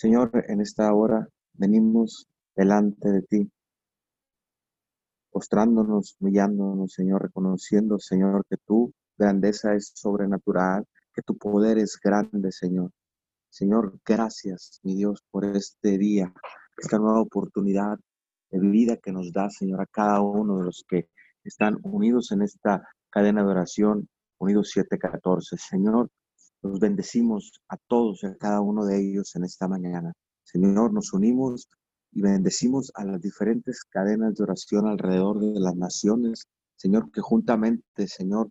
Señor, en esta hora venimos delante de ti, postrándonos, humillándonos, Señor, reconociendo, Señor, que tu grandeza es sobrenatural, que tu poder es grande, Señor. Señor, gracias, mi Dios, por este día, esta nueva oportunidad de vida que nos da, Señor, a cada uno de los que están unidos en esta cadena de oración, unidos 714. Señor, los bendecimos a todos y a cada uno de ellos en esta mañana. Señor, nos unimos y bendecimos a las diferentes cadenas de oración alrededor de las naciones. Señor, que juntamente, Señor,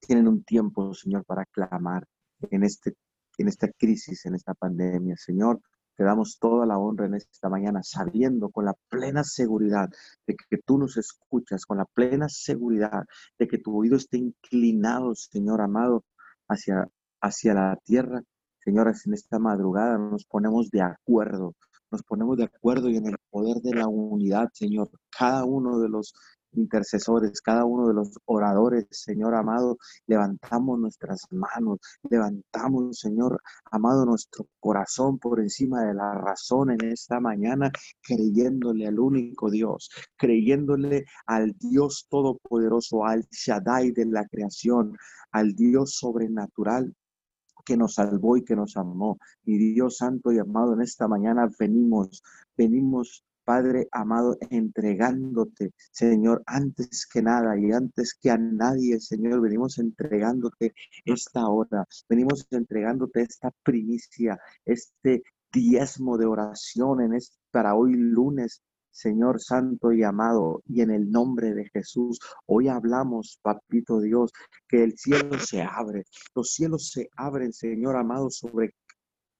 tienen un tiempo, Señor, para clamar en, este, en esta crisis, en esta pandemia. Señor, te damos toda la honra en esta mañana, sabiendo con la plena seguridad de que tú nos escuchas, con la plena seguridad de que tu oído esté inclinado, Señor amado, hacia, hacia la tierra. Señoras, en esta madrugada nos ponemos de acuerdo, nos ponemos de acuerdo y en el poder de la unidad, Señor, cada uno de los intercesores, cada uno de los oradores, Señor amado, levantamos nuestras manos, levantamos, Señor amado, nuestro corazón por encima de la razón en esta mañana, creyéndole al único Dios, creyéndole al Dios todopoderoso, al Shaddai de la creación, al Dios sobrenatural que nos salvó y que nos amó. Y Dios santo y amado, en esta mañana venimos, venimos Padre amado, entregándote, Señor, antes que nada y antes que a nadie, Señor, venimos entregándote esta hora, venimos entregándote esta primicia, este diezmo de oración en este, para hoy lunes, Señor Santo y amado, y en el nombre de Jesús, hoy hablamos, Papito Dios, que el cielo se abre, los cielos se abren, Señor amado, sobre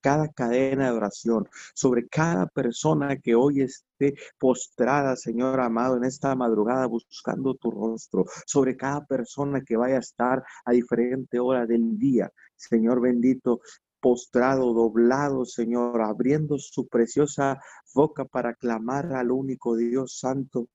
cada cadena de oración, sobre cada persona que hoy esté postrada, Señor amado, en esta madrugada buscando tu rostro, sobre cada persona que vaya a estar a diferente hora del día. Señor bendito, postrado, doblado, Señor, abriendo su preciosa boca para clamar al único Dios santo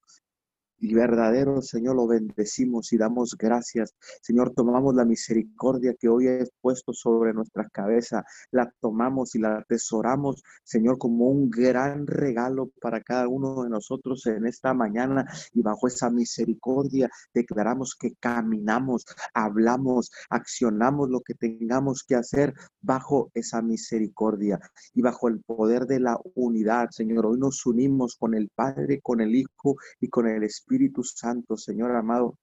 y verdadero, Señor, lo bendecimos y damos gracias. Señor, tomamos la misericordia que hoy es puesto sobre nuestra cabeza, la tomamos y la atesoramos, Señor, como un gran regalo para cada uno de nosotros en esta mañana y bajo esa misericordia declaramos que caminamos, hablamos, accionamos lo que tengamos que hacer bajo esa misericordia y bajo el poder de la unidad, Señor. Hoy nos unimos con el Padre, con el Hijo y con el Espíritu Espíritu Santo, Señor amado,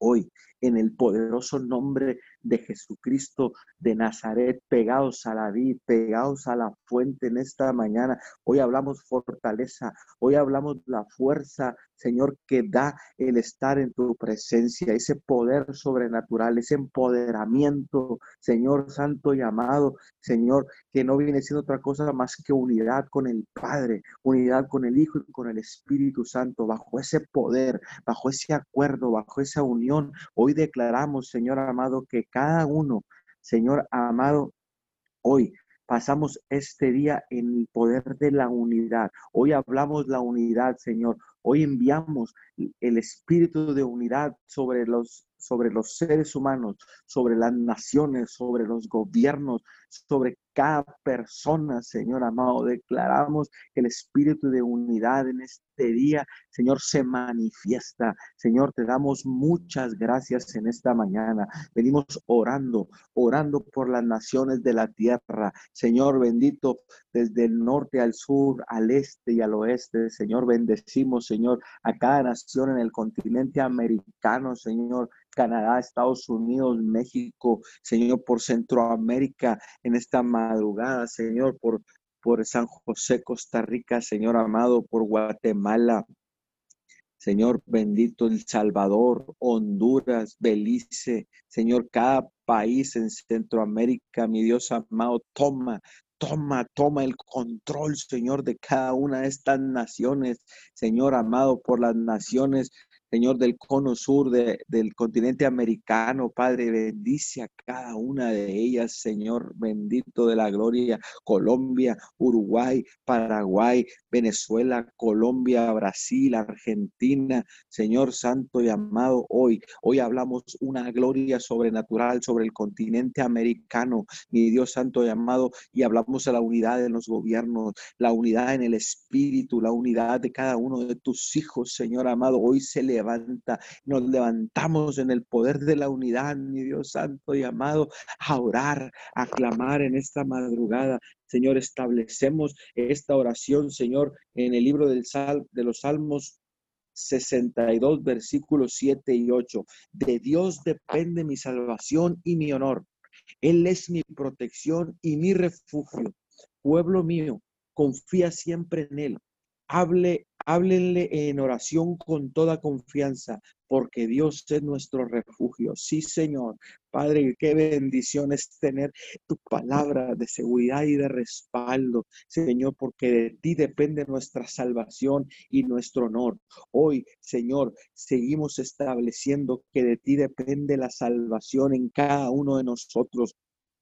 hoy en el poderoso nombre de Jesucristo de Nazaret, pegados a la vid, pegados a la fuente en esta mañana. Hoy hablamos fortaleza, hoy hablamos la fuerza, Señor, que da el estar en tu presencia, ese poder sobrenatural, ese empoderamiento, Señor Santo y amado, Señor, que no viene siendo otra cosa más que unidad con el Padre, unidad con el Hijo y con el Espíritu Santo, bajo ese poder, bajo ese acuerdo, bajo esa unión. Hoy declaramos, Señor amado, que cada uno, Señor amado, hoy pasamos este día en el poder de la unidad. Hoy hablamos la unidad, Señor. Hoy enviamos el espíritu de unidad sobre los sobre los seres humanos, sobre las naciones, sobre los gobiernos, sobre cada persona, Señor amado. Declaramos que el espíritu de unidad en este día, Señor, se manifiesta. Señor, te damos muchas gracias en esta mañana. Venimos orando, orando por las naciones de la tierra. Señor bendito, desde el norte al sur, al este y al oeste. Señor, bendecimos, Señor, a cada nación en el continente americano, Señor. Canadá, Estados Unidos, México, Señor, por Centroamérica, en esta madrugada, Señor, por, por San José, Costa Rica, Señor amado, por Guatemala, Señor bendito, El Salvador, Honduras, Belice, Señor, cada país en Centroamérica, mi Dios amado, toma, toma, toma el control, Señor, de cada una de estas naciones, Señor amado, por las naciones Señor, del cono sur del continente americano, Padre, bendice a cada una de ellas, Señor, bendito de la gloria, Colombia, Uruguay, Paraguay, Venezuela, Colombia, Brasil, Argentina, Señor Santo y amado, hoy, hoy hablamos una gloria sobrenatural sobre el continente americano, mi Dios Santo y amado, y hablamos de la unidad en los gobiernos, la unidad en el Espíritu, la unidad de cada uno de tus hijos, Señor amado, hoy se le levanta. Nos levantamos en el poder de la unidad, mi Dios santo y amado, a orar, a clamar en esta madrugada. Señor, establecemos esta oración, Señor, en el libro del Sal, de los Salmos 62, versículos 7 y 8. De Dios depende mi salvación y mi honor. Él es mi protección y mi refugio. Pueblo mío, confía siempre en Él. Hable Háblenle en oración con toda confianza, porque Dios es nuestro refugio. Sí, Señor. Padre, qué bendición es tener tu palabra de seguridad y de respaldo, Señor, porque de ti depende nuestra salvación y nuestro honor. Hoy, Señor, seguimos estableciendo que de ti depende la salvación en cada uno de nosotros.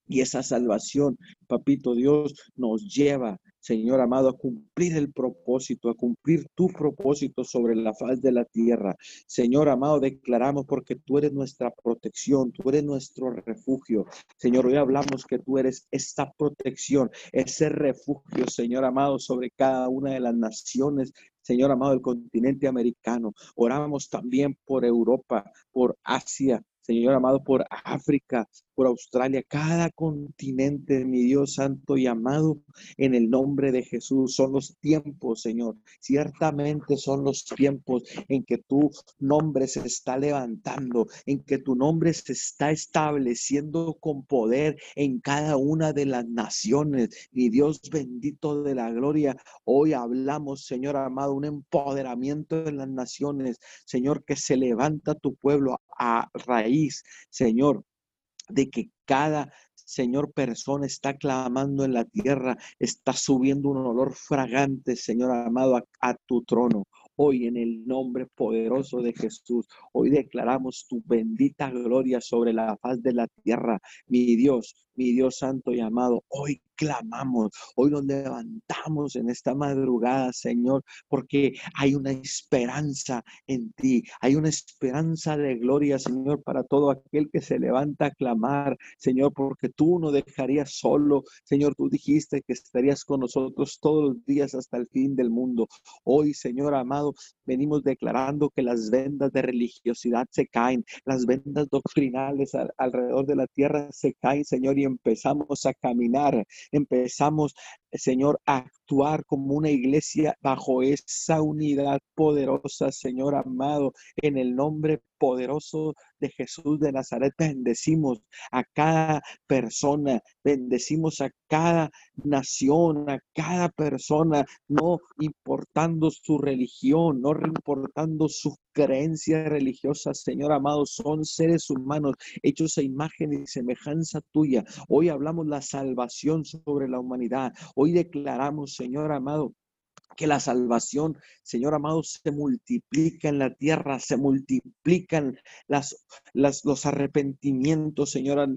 Y esa salvación, papito Dios, nos lleva, Señor amado, a cumplir el propósito, a cumplir tu propósito sobre la faz de la tierra. Señor amado, declaramos porque tú eres nuestra protección, tú eres nuestro refugio. Señor, hoy hablamos que tú eres esta protección, ese refugio, Señor amado, sobre cada una de las naciones Señor amado, del continente americano. Oramos también por Europa, por Asia, Señor amado, por África, por Australia, cada continente, mi Dios santo y amado, en el nombre de Jesús. Son los tiempos, Señor. Ciertamente son los tiempos en que tu nombre se está levantando, en que tu nombre se está estableciendo con poder en cada una de las naciones. Mi Dios bendito de la gloria, hoy hablamos, Señor amado, un empoderamiento en las naciones, Señor, que se levanta tu pueblo a raíz, Señor, de que cada Señor, persona está clamando en la tierra, está subiendo un olor fragante, Señor amado, a, a, tu trono. Hoy en el nombre poderoso de Jesús, hoy declaramos tu bendita gloria sobre la faz de la tierra. Mi Dios, mi Dios santo y amado, hoy clamamos, hoy nos levantamos en esta madrugada, Señor, porque hay una esperanza en ti, hay una esperanza de gloria, Señor, para todo aquel que se levanta a clamar, Señor, porque tú no dejarías solo, Señor, tú dijiste que estarías con nosotros todos los días hasta el fin del mundo. Hoy, Señor amado, venimos declarando que las vendas de religiosidad se caen, las vendas doctrinales alrededor de la tierra se caen, Señor, y empezamos a caminar empezamos, Señor, actuar como una iglesia bajo esa unidad poderosa, Señor amado, en el nombre poderoso de Jesús de Nazaret. Bendecimos a cada persona, bendecimos a cada nación, a cada persona, no importando su religión, no importando su creencia religiosa, Señor amado, son seres humanos hechos a imagen y semejanza tuya. Hoy hablamos la salvación sobre la humanidad. Hoy declaramos, Señor amado, que la salvación, Señor amado, se multiplica en la tierra, se multiplican los arrepentimientos, Señor,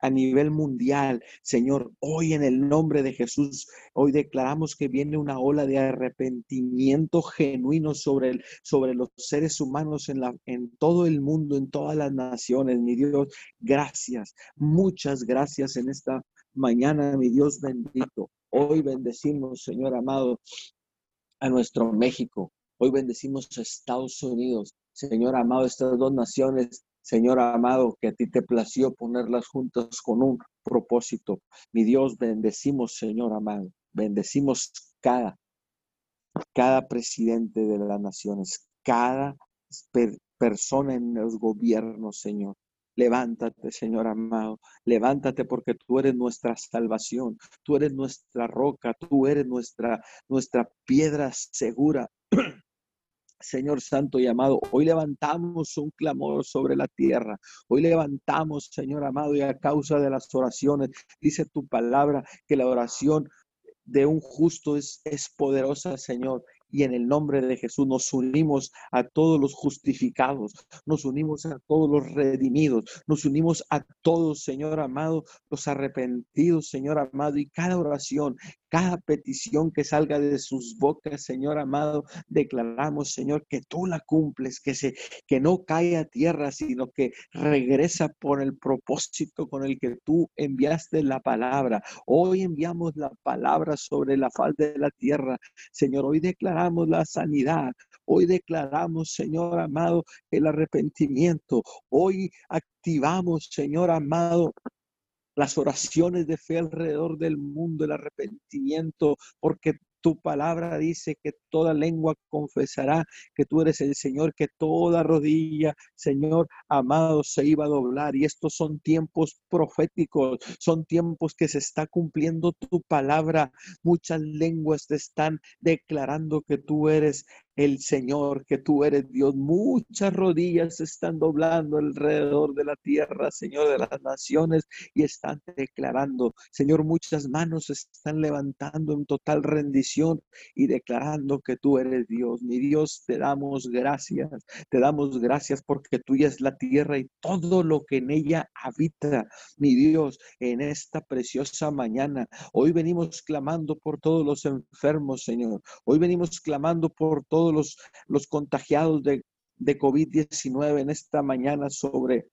a nivel mundial. Señor, hoy en el nombre de Jesús, hoy declaramos que viene una ola de arrepentimiento genuino sobre, el, sobre los seres humanos en, la, en todo el mundo, en todas las naciones. Mi Dios, gracias, muchas gracias en esta mañana, mi Dios bendito. Hoy bendecimos, Señor amado, a nuestro México. Hoy bendecimos a Estados Unidos. Señor amado, estas dos naciones, Señor amado, que a ti te plació ponerlas juntas con un propósito. Mi Dios, bendecimos, Señor amado. Bendecimos cada, cada presidente de las naciones, cada persona en los gobiernos, Señor. Levántate, Señor amado. Levántate porque tú eres nuestra salvación. Tú eres nuestra roca. Tú eres nuestra, nuestra piedra segura. Señor Santo y amado, hoy levantamos un clamor sobre la tierra. Hoy levantamos, Señor amado, y a causa de las oraciones, dice tu palabra que la oración de un justo es, es poderosa, Señor. Y en el nombre de Jesús nos unimos a todos los justificados, nos unimos a todos los redimidos, nos unimos a todos, Señor amado, los arrepentidos, Señor amado, y cada oración, cada petición que salga de sus bocas, Señor amado, declaramos, Señor, que tú la cumples, que se que no cae a tierra, sino que regresa por el propósito con el que tú enviaste la palabra. Hoy enviamos la palabra sobre la faz de la tierra. Señor, hoy declaramos la sanidad. Hoy declaramos, Señor amado, el arrepentimiento. Hoy activamos, Señor amado, las oraciones de fe alrededor del mundo, el arrepentimiento, porque tu palabra dice que toda lengua confesará que tú eres el Señor, que toda rodilla, Señor amado, se iba a doblar. Y estos son tiempos proféticos, son tiempos que se está cumpliendo tu palabra. Muchas lenguas te están declarando que tú eres el Señor, que tú eres Dios. Muchas rodillas están doblando alrededor de la tierra, Señor, de las naciones, y están declarando, Señor, muchas manos están levantando en total rendición y declarando que tú eres Dios. Mi Dios, te damos gracias, te damos gracias porque tuya es la tierra y todo lo que en ella habita. Mi Dios, en esta preciosa mañana, hoy venimos clamando por todos los enfermos, Señor. Hoy venimos clamando por todos los, los contagiados de, de COVID-19 en esta mañana sobre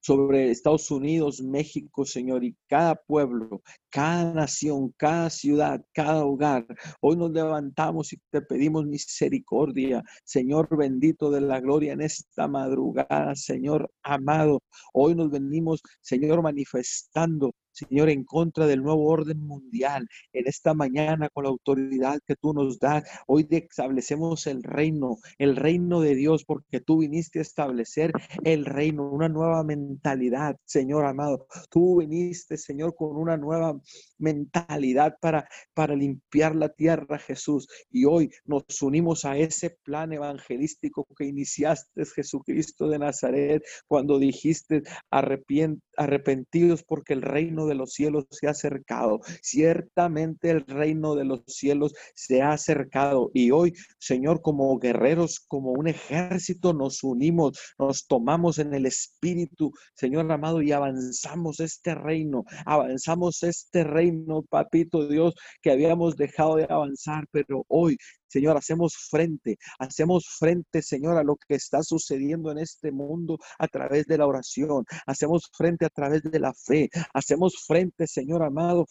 sobre Estados Unidos, México, Señor, y cada pueblo, cada nación, cada ciudad, cada hogar. Hoy nos levantamos y te pedimos misericordia, Señor bendito de la gloria en esta madrugada, Señor amado. Hoy nos venimos, Señor, manifestando Señor, en contra del nuevo orden mundial. En esta mañana, con la autoridad que tú nos das, hoy establecemos el reino, el reino de Dios, porque tú viniste a establecer el reino, una nueva mentalidad, Señor amado. Tú viniste, Señor, con una nueva mentalidad para, para limpiar la tierra, Jesús. Y hoy nos unimos a ese plan evangelístico que iniciaste, Jesucristo de Nazaret, cuando dijiste arrepentidos porque el reino de los cielos se ha acercado. Ciertamente el reino de los cielos se ha acercado. Y hoy, Señor, como guerreros, como un ejército, nos unimos, nos tomamos en el Espíritu, Señor amado, y avanzamos este reino, avanzamos este reino, papito Dios, que habíamos dejado de avanzar, pero hoy Señor, hacemos frente, hacemos frente, Señor, a lo que está sucediendo en este mundo a través de la oración, hacemos frente a través de la fe, hacemos frente, Señor amado,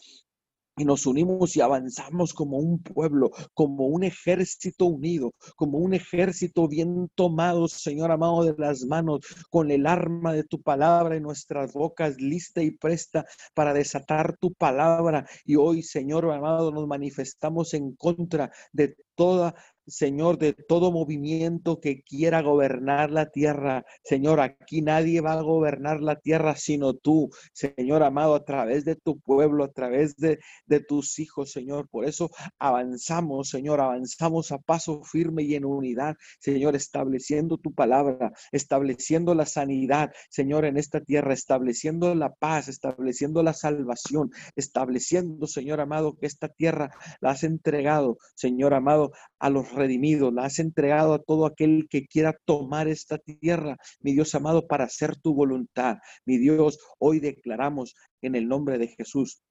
y nos unimos y avanzamos como un pueblo, como un ejército unido, como un ejército bien tomado, Señor amado, de las manos, con el arma de tu palabra en nuestras bocas, lista y presta para desatar tu palabra. Y hoy, Señor amado, nos manifestamos en contra de toda Señor, de todo movimiento que quiera gobernar la tierra. Señor, aquí nadie va a gobernar la tierra sino tú, Señor amado, a través de tu pueblo, a través de, de tus hijos, Señor. Por eso avanzamos, Señor, avanzamos a paso firme y en unidad, Señor, estableciendo tu palabra, estableciendo la sanidad, Señor, en esta tierra, estableciendo la paz, estableciendo la salvación, estableciendo, Señor amado, que esta tierra la has entregado, Señor amado, a los redimido, la has entregado a todo aquel que quiera tomar esta tierra, mi Dios amado, para hacer tu voluntad. Mi Dios, hoy declaramos en el nombre de Jesús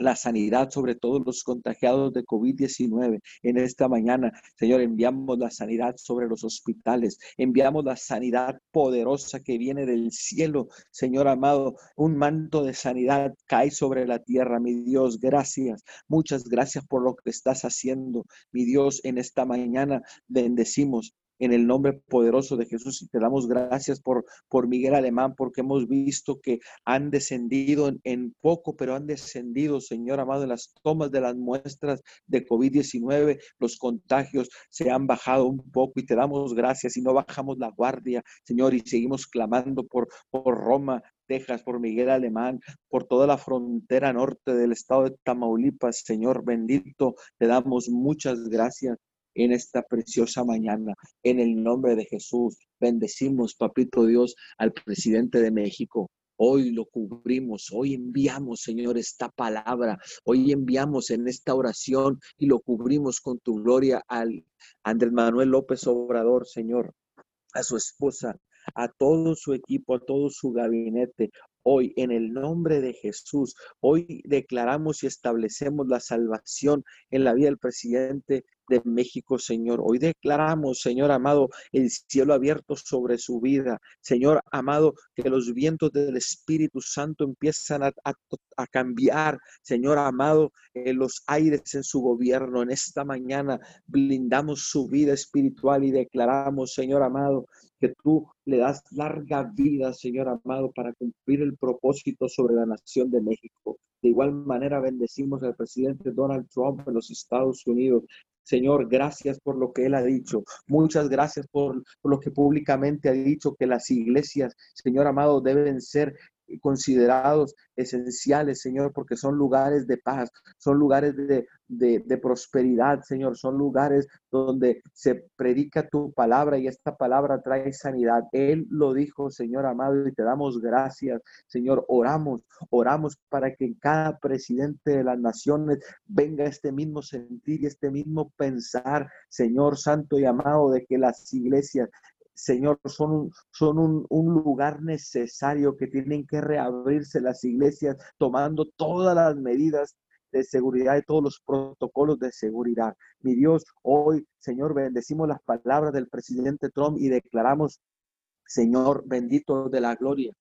la sanidad sobre todos los contagiados de COVID-19. En esta mañana, Señor, enviamos la sanidad sobre los hospitales, enviamos la sanidad poderosa que viene del cielo, Señor amado, un manto de sanidad cae sobre la tierra, mi Dios, gracias, muchas gracias por lo que estás haciendo, mi Dios, en esta mañana. Bendecimos en el nombre poderoso de Jesús y te damos gracias por, por Miguel Alemán, porque hemos visto que han descendido en, poco, pero han descendido, Señor amado, en las tomas de las muestras de COVID-19, los contagios se han bajado un poco y te damos gracias y no bajamos la guardia, Señor, y seguimos clamando por, por Roma, Texas, por Miguel Alemán, por toda la frontera norte del estado de Tamaulipas, Señor bendito, te damos muchas gracias en esta preciosa mañana. En el nombre de Jesús, bendecimos, papito Dios, al presidente de México. Hoy lo cubrimos, hoy enviamos, Señor, esta palabra, hoy enviamos en esta oración y lo cubrimos con tu gloria al Andrés Manuel López Obrador, Señor, a su esposa, a todo su equipo, a todo su gabinete. Hoy, en el nombre de Jesús, hoy declaramos y establecemos la salvación en la vida del presidente de México, Señor. Hoy declaramos, Señor amado, el cielo abierto sobre su vida. Señor amado, que los vientos del Espíritu Santo empiezan a, cambiar, Señor amado, en los aires en su gobierno. En esta mañana blindamos su vida espiritual y declaramos, Señor amado, que tú le das larga vida, Señor amado, para cumplir el propósito sobre la nación de México. De igual manera bendecimos al presidente Donald Trump en los Estados Unidos. Señor, gracias por lo que Él ha dicho. Muchas gracias por, lo que públicamente ha dicho, que las iglesias, Señor amado, deben ser considerados esenciales, Señor, porque son lugares de paz, son lugares de, de, prosperidad, Señor, son lugares donde se predica tu palabra y esta palabra trae sanidad. Él lo dijo, Señor amado, y te damos gracias, Señor. Oramos, oramos para que en cada presidente de las naciones venga este mismo sentir y este mismo pensar, Señor Santo y amado, de que las iglesias Señor, son, son un, un, lugar necesario que tienen que reabrirse las iglesias tomando todas las medidas de seguridad y todos los protocolos de seguridad. Mi Dios, hoy, Señor, bendecimos las palabras del presidente Trump y declaramos, Señor, bendito de la gloria,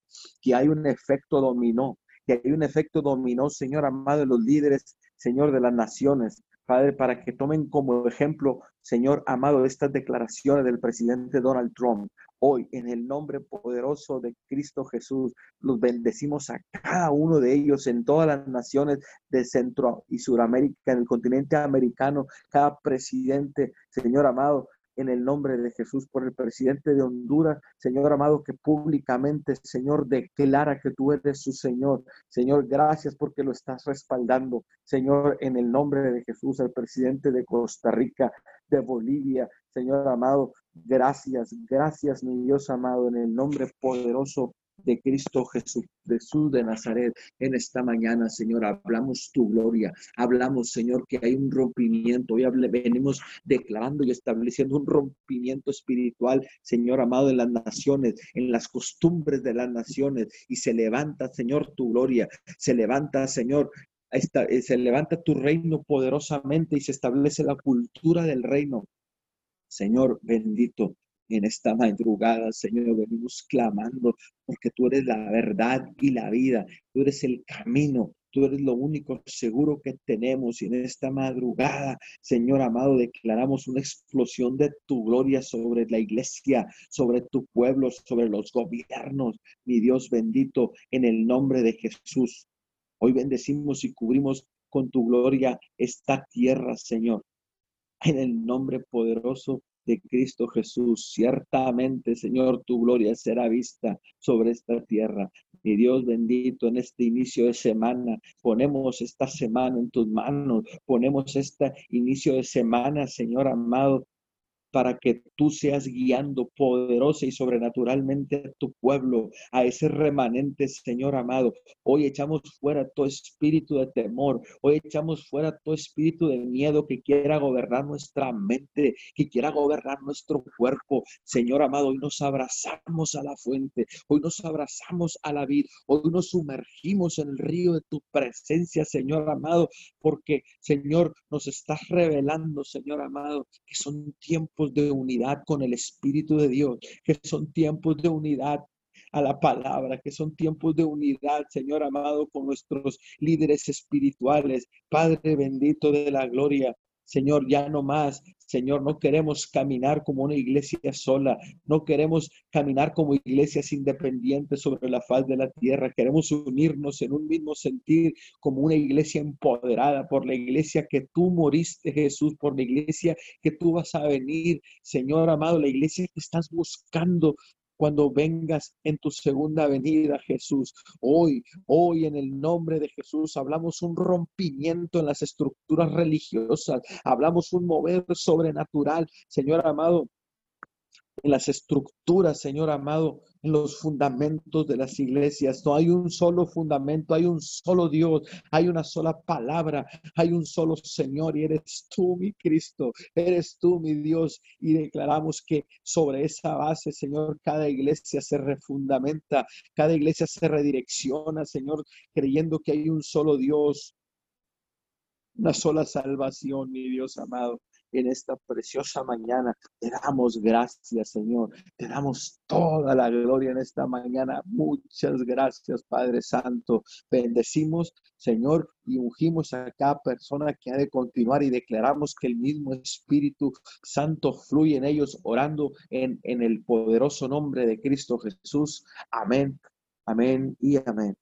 que hay un efecto dominó, que hay un efecto dominó, Señor amado, de los líderes, Señor, de las naciones. Padre, para que tomen como ejemplo, Señor amado, estas declaraciones del presidente Donald Trump. Hoy, en el nombre poderoso de Cristo Jesús, los bendecimos a cada uno de ellos en todas las naciones de Centro y Suramérica, en el continente americano, cada presidente, Señor amado, en el nombre de Jesús por el presidente de Honduras, Señor amado, que públicamente, Señor, declara que tú eres su Señor. Señor, gracias porque lo estás respaldando. Señor, en el nombre de Jesús, el presidente de Costa Rica, de Bolivia, Señor amado, gracias, gracias, mi Dios amado, en el nombre poderoso de Cristo Jesús, Jesús de Nazaret. En esta mañana, Señor, hablamos tu gloria. Hablamos, Señor, que hay un rompimiento. Hoy venimos declarando y estableciendo un rompimiento espiritual, Señor amado, en las naciones, en las costumbres de las naciones. Y se levanta, Señor, tu gloria. Se levanta, Señor, eh, se levanta tu reino poderosamente y se establece la cultura del reino. Señor bendito, en esta madrugada, Señor, venimos clamando porque tú eres la verdad y la vida, tú eres el camino, tú eres lo único seguro que tenemos. Y en esta madrugada, Señor amado, declaramos una explosión de tu gloria sobre la iglesia, sobre tu pueblo, sobre los gobiernos, mi Dios bendito, en el nombre de Jesús. Hoy bendecimos y cubrimos con tu gloria esta tierra, Señor. En el nombre poderoso de Cristo Jesús. Ciertamente, Señor, tu gloria será vista sobre esta tierra. Mi Dios bendito, en este inicio de semana, ponemos esta semana en tus manos, ponemos este inicio de semana, Señor amado, para que tú seas guiando poderosa y sobrenaturalmente a tu pueblo, a ese remanente, Señor amado. Hoy echamos fuera todo espíritu de temor, hoy echamos fuera todo espíritu de miedo que quiera gobernar nuestra mente, que quiera gobernar nuestro cuerpo. Señor amado, hoy nos abrazamos a la fuente, hoy nos abrazamos a la vida, hoy nos sumergimos en el río de tu presencia, Señor amado, porque, Señor, nos estás revelando, Señor amado, que son tiempos de unidad con el Espíritu de Dios, que son tiempos de unidad a la palabra, que son tiempos de unidad, Señor amado, con nuestros líderes espirituales. Padre bendito de la gloria, Señor, ya no más. Señor, no queremos caminar como una iglesia sola, no queremos caminar como iglesias independientes sobre la faz de la tierra, queremos unirnos en un mismo sentir como una iglesia empoderada por la iglesia que tú moriste, Jesús, por la iglesia que tú vas a venir, Señor amado, la iglesia que estás buscando cuando vengas en tu segunda venida, Jesús. Hoy, hoy en el nombre de Jesús, hablamos un rompimiento en las estructuras religiosas, hablamos un mover sobrenatural, Señor amado. En las estructuras, Señor amado, en los fundamentos de las iglesias. No hay un solo fundamento, hay un solo Dios, hay una sola palabra, hay un solo Señor y eres tú, mi Cristo, eres tú, mi Dios. Y declaramos que sobre esa base, Señor, cada iglesia se refundamenta, cada iglesia se redirecciona, Señor, creyendo que hay un solo Dios, una sola salvación, mi Dios amado en esta preciosa mañana. Te damos gracias, Señor. Te damos toda la gloria en esta mañana. Muchas gracias, Padre Santo. Bendecimos, Señor, y ungimos a cada persona que ha de continuar y declaramos que el mismo Espíritu Santo fluye en ellos, orando en, en el poderoso nombre de Cristo Jesús. Amén, amén y amén.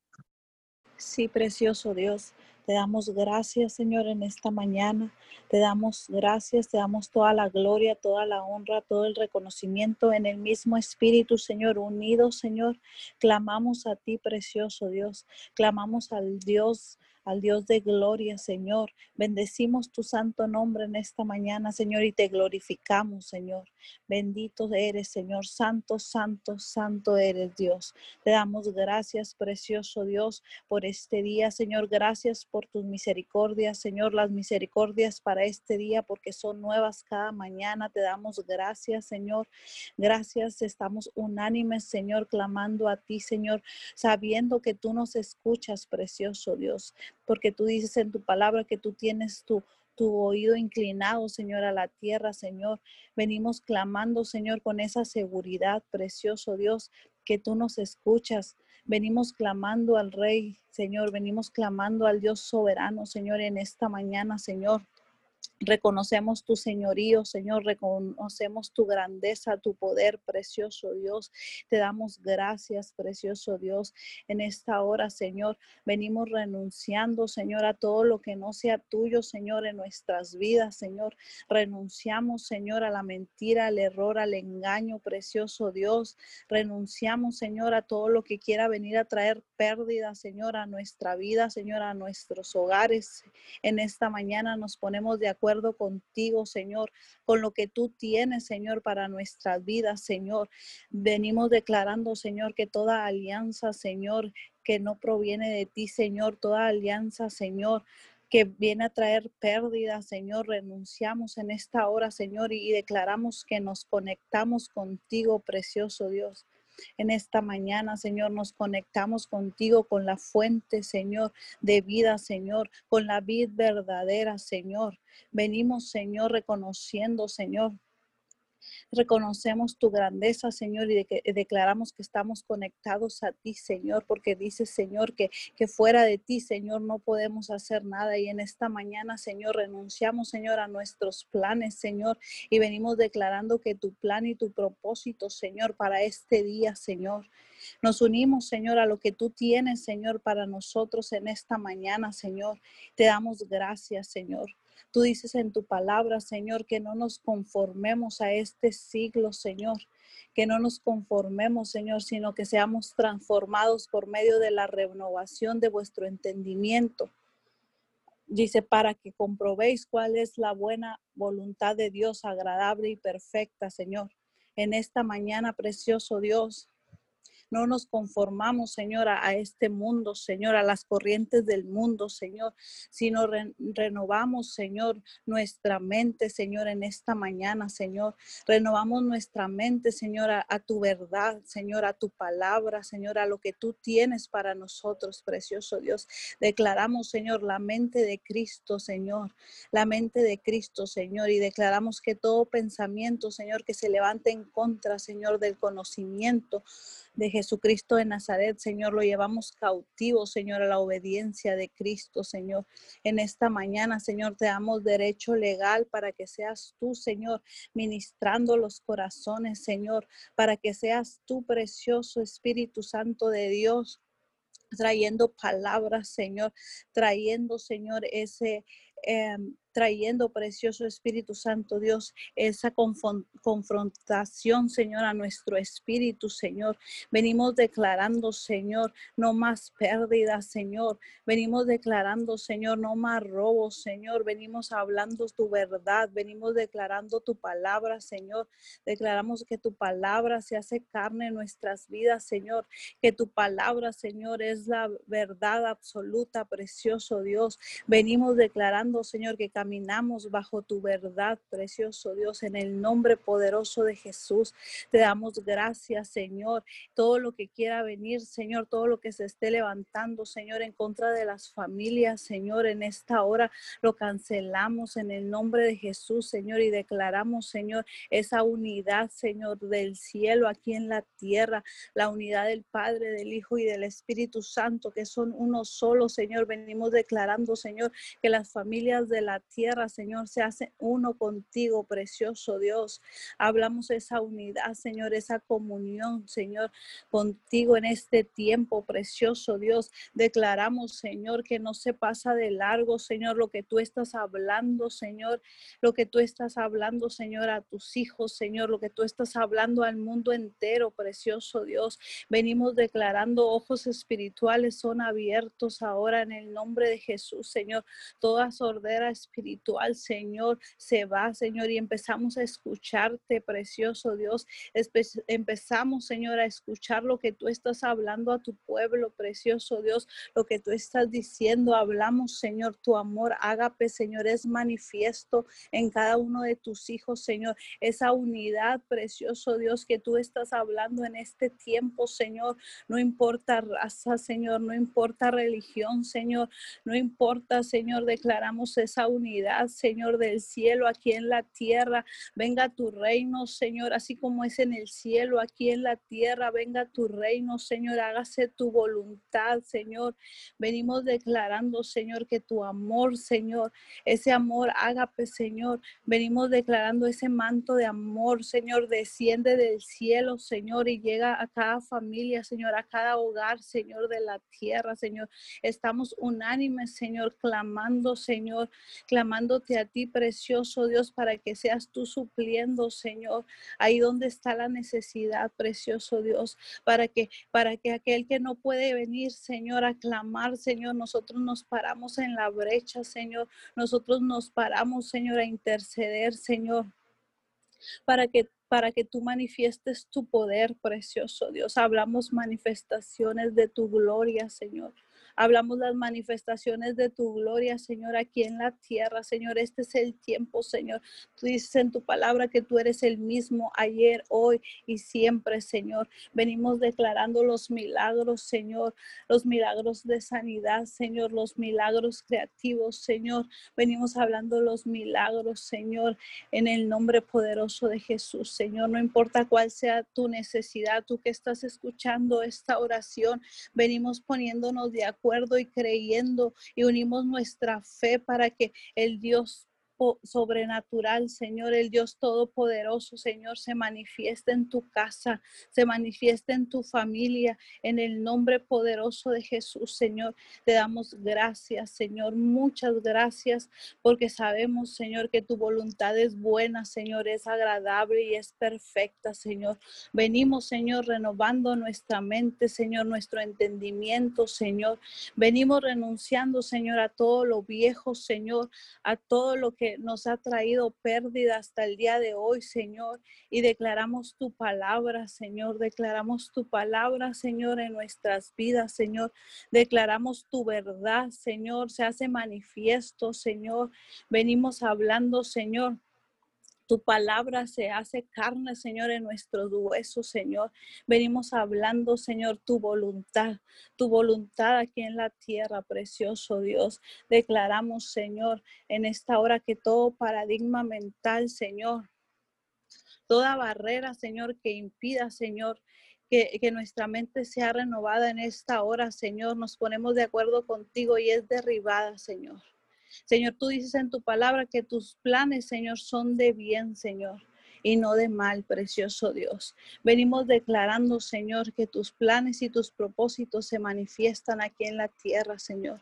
Sí, precioso Dios. Te damos gracias, Señor, en esta mañana. Te damos gracias, te damos toda la gloria, toda la honra, todo el reconocimiento en el mismo Espíritu, Señor, unidos, Señor. Clamamos a ti, precioso Dios. Clamamos al Dios al Dios de gloria, Señor. Bendecimos tu santo nombre en esta mañana, Señor, y te glorificamos, Señor. Bendito eres, Señor. Santo, santo, santo eres, Dios. Te damos gracias, precioso Dios, por este día, Señor. Gracias por tus misericordias, Señor. Las misericordias para este día, porque son nuevas cada mañana. Te damos gracias, Señor. Gracias. Estamos unánimes, Señor, clamando a ti, Señor, sabiendo que tú nos escuchas, precioso Dios porque tú dices en tu palabra que tú tienes tu, tu oído inclinado, Señor, a la tierra, Señor. Venimos clamando, Señor, con esa seguridad, precioso Dios, que tú nos escuchas. Venimos clamando al Rey, Señor. Venimos clamando al Dios soberano, Señor, en esta mañana, Señor. Reconocemos tu señorío, Señor, reconocemos tu grandeza, tu poder, precioso Dios. Te damos gracias, precioso Dios. En esta hora, Señor, venimos renunciando, Señor, a todo lo que no sea tuyo, Señor, en nuestras vidas, Señor. Renunciamos, Señor, a la mentira, al error, al engaño, precioso Dios. Renunciamos, Señor, a todo lo que quiera venir a traer pérdida, Señor, a nuestra vida, Señor, a nuestros hogares. En esta mañana nos ponemos de acuerdo contigo, Señor, con lo que tú tienes, Señor, para nuestras vidas, Señor. Venimos declarando, Señor, que toda alianza, Señor, que no proviene de ti, Señor, toda alianza, Señor, que viene a traer pérdida, Señor. Renunciamos en esta hora, Señor, y declaramos que nos conectamos contigo, precioso Dios. En esta mañana, Señor, nos conectamos contigo con la fuente, Señor, de vida, Señor, con la vida verdadera, Señor. Venimos, Señor, reconociendo, Señor, Reconocemos tu grandeza, Señor, y declaramos que estamos conectados a ti, Señor, porque dices, Señor, que, que fuera de ti, Señor, no podemos hacer nada. Y en esta mañana, Señor, renunciamos, Señor, a nuestros planes, Señor, y venimos declarando que tu plan y tu propósito, Señor, para este día, Señor, nos unimos, Señor, a lo que tú tienes, Señor, para nosotros en esta mañana, Señor. Te damos gracias, Señor. Tú dices en tu palabra, Señor, que no nos conformemos a este siglo, Señor. Que no nos conformemos, Señor, sino que seamos transformados por medio de la renovación de vuestro entendimiento. Dice, para que comprobéis cuál es la buena voluntad de Dios, agradable y perfecta, Señor. En esta mañana, precioso Dios, no nos conformamos, Señor, a, este mundo, Señor, a las corrientes del mundo, Señor, sino renovamos, Señor, nuestra mente, Señor, en esta mañana, Señor. Renovamos nuestra mente, Señor, a, a tu verdad, Señor, a tu palabra, Señor, a lo que tú tienes para nosotros, precioso Dios. Declaramos, Señor, la mente de Cristo, Señor, la mente de Cristo, Señor, y declaramos que todo pensamiento, Señor, que se levante en contra, Señor, del conocimiento, de Jesucristo de Nazaret, Señor, lo llevamos cautivo, Señor, a la obediencia de Cristo, Señor. En esta mañana, Señor, te damos derecho legal para que seas tú, Señor, ministrando los corazones, Señor, para que seas tú, precioso Espíritu Santo de Dios, trayendo palabras, Señor, trayendo, Señor, ese... Em, trayendo, precioso Espíritu Santo Dios, esa confrontación, Señor, a nuestro espíritu, Señor. Venimos declarando, Señor, no más pérdidas, Señor. Venimos declarando, Señor, no más robos, Señor. Venimos hablando tu verdad, venimos declarando tu palabra, Señor. Declaramos que tu palabra se hace carne en nuestras vidas, Señor. Que tu palabra, Señor, es la verdad absoluta, precioso Dios. Venimos declarando, Señor, que caminamos bajo tu verdad, precioso Dios, en el nombre poderoso de Jesús. Te damos gracias, Señor. Todo lo que quiera venir, Señor, todo lo que se esté levantando, Señor, en contra de las familias, Señor, en esta hora lo cancelamos en el nombre de Jesús, Señor, y declaramos, Señor, esa unidad, Señor, del cielo aquí en la tierra, la unidad del Padre, del Hijo y del Espíritu Santo, que son uno solo, Señor. Venimos declarando, Señor, que las familias de la tierra, Señor, se hacen uno contigo, precioso Dios. Hablamos esa unidad, Señor, esa comunión, Señor, contigo en este tiempo, precioso Dios. Declaramos, Señor, que no se pasa de largo, Señor, lo que tú estás hablando, Señor, lo que tú estás hablando, Señor, a tus hijos, Señor, lo que tú estás hablando al mundo entero, precioso Dios. Venimos declarando ojos espirituales son abiertos ahora en el nombre de Jesús, Señor. Toda sordera espiritual, Señor, se va, Señor, y empezamos a escucharte, precioso Dios. empezamos, Señor, a escuchar lo que tú estás hablando a tu pueblo, precioso Dios, lo que tú estás diciendo. Hablamos, Señor, tu amor, ágape, Señor, es manifiesto en cada uno de tus hijos, Señor. Esa unidad, precioso Dios, que tú estás hablando en este tiempo, Señor. No importa raza, Señor, no importa religión, Señor. No importa, Señor, declaramos esa unidad, Señor, del cielo aquí en la tierra. Venga tu reino, Señor, así como es en el cielo, aquí en la tierra. Venga tu reino, Señor. Hágase tu voluntad, Señor. Venimos declarando, Señor, que tu amor, Señor, ese amor, ágape, Señor. Venimos declarando ese manto de amor, Señor, desciende del cielo, Señor, y llega a cada familia, Señor, a cada hogar, Señor, de la tierra, Señor. Estamos unánimes, Señor, clamando, Señor, clamándote a ti, precioso Dios, para que seas tú supliendo, Señor, ahí donde está la necesidad, precioso Dios, para que, para que aquel que no puede venir, Señor, a clamar, Señor, nosotros nos paramos en la brecha, Señor, nosotros nos paramos, Señor, a interceder, Señor para que para que tú manifiestes tu poder, precioso Dios. Hablamos manifestaciones de tu gloria, Señor. Hablamos las manifestaciones de tu gloria, Señor, aquí en la tierra. Señor, este es el tiempo, Señor. Tú dices en tu palabra que tú eres el mismo ayer, hoy y siempre, Señor. Venimos declarando los milagros, Señor, los milagros de sanidad, Señor, los milagros creativos, Señor. Venimos hablando los milagros, Señor, en el nombre poderoso de Jesús, Señor. No importa cuál sea tu necesidad, tú que estás escuchando esta oración, venimos poniéndonos de acuerdo y creyendo y unimos nuestra fe para que el Dios sobrenatural, Señor, el Dios todopoderoso, Señor, se manifieste en tu casa, se manifieste en tu familia, en el nombre poderoso de Jesús, Señor. Te damos gracias, Señor, muchas gracias, porque sabemos, Señor, que tu voluntad es buena, Señor, es agradable y es perfecta, Señor. Venimos, Señor, renovando nuestra mente, Señor, nuestro entendimiento, Señor. Venimos renunciando, Señor, a todo lo viejo, Señor, a todo lo nos ha traído pérdida hasta el día de hoy, Señor. Y declaramos tu palabra, Señor. Declaramos tu palabra, Señor, en nuestras vidas, Señor. Declaramos tu verdad, Señor. Se hace manifiesto, Señor. Venimos hablando, Señor tu palabra se hace carne, Señor, en nuestros huesos, Señor. Venimos hablando, Señor, tu voluntad, tu voluntad aquí en la tierra, precioso Dios. Declaramos, Señor, en esta hora que todo paradigma mental, Señor, toda barrera, Señor, que impida, Señor, que, que, nuestra mente sea renovada en esta hora, Señor. Nos ponemos de acuerdo contigo y es derribada, Señor. Señor, tú dices en tu palabra que tus planes, Señor, son de bien, Señor. y no de mal, precioso Dios. Venimos declarando, Señor, que tus planes y tus propósitos se manifiestan aquí en la tierra, Señor.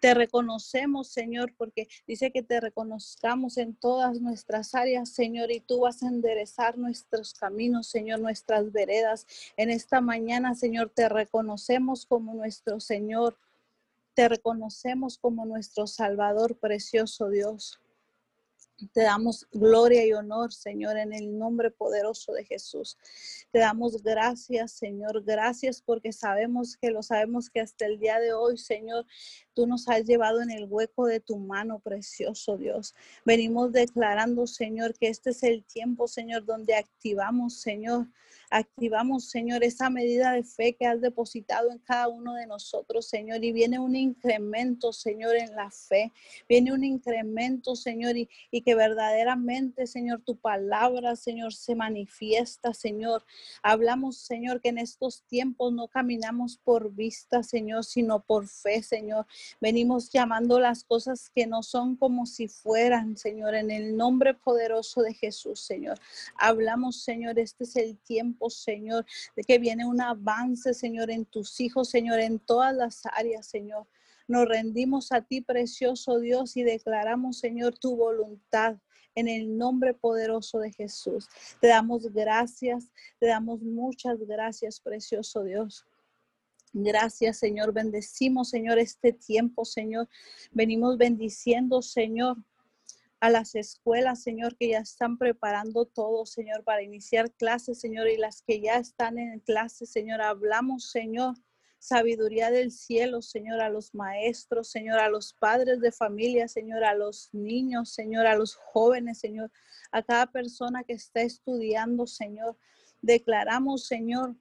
Te reconocemos, Señor, porque dice que te reconozcamos en todas nuestras áreas, Señor, y tú vas a enderezar nuestros caminos, Señor, nuestras veredas. En esta mañana, Señor, te reconocemos como nuestro Señor. Te reconocemos como nuestro Salvador, precioso Dios. Te damos gloria y honor, Señor, en el nombre poderoso de Jesús. Te damos gracias, Señor. Gracias porque sabemos que lo sabemos que hasta el día de hoy, Señor, tú nos has llevado en el hueco de tu mano, precioso Dios. Venimos declarando, Señor, que este es el tiempo, Señor, donde activamos, Señor, Activamos, Señor, esa medida de fe que has depositado en cada uno de nosotros, Señor. Y viene un incremento, Señor, en la fe. Viene un incremento, Señor, y, que verdaderamente, Señor, tu palabra, Señor, se manifiesta, Señor. Hablamos, Señor, que en estos tiempos no caminamos por vista, Señor, sino por fe, Señor. Venimos llamando las cosas que no son como si fueran, Señor, en el nombre poderoso de Jesús, Señor. Hablamos, Señor, este es el tiempo Señor, de que viene un avance, Señor, en tus hijos, Señor, en todas las áreas, Señor. Nos rendimos a ti, precioso Dios, y declaramos, Señor, tu voluntad en el nombre poderoso de Jesús. Te damos gracias, te damos muchas gracias, precioso Dios. Gracias, Señor. Bendecimos, Señor, este tiempo, Señor. Venimos bendiciendo, Señor, a las escuelas, Señor, que ya están preparando todo, Señor, para iniciar clases, Señor, y las que ya están en clases, Señor, hablamos, Señor, sabiduría del cielo, Señor, a los maestros, Señor, a los padres de familia, Señor, a los niños, Señor, a los jóvenes, Señor, a cada persona que está estudiando, Señor. Declaramos, Señor,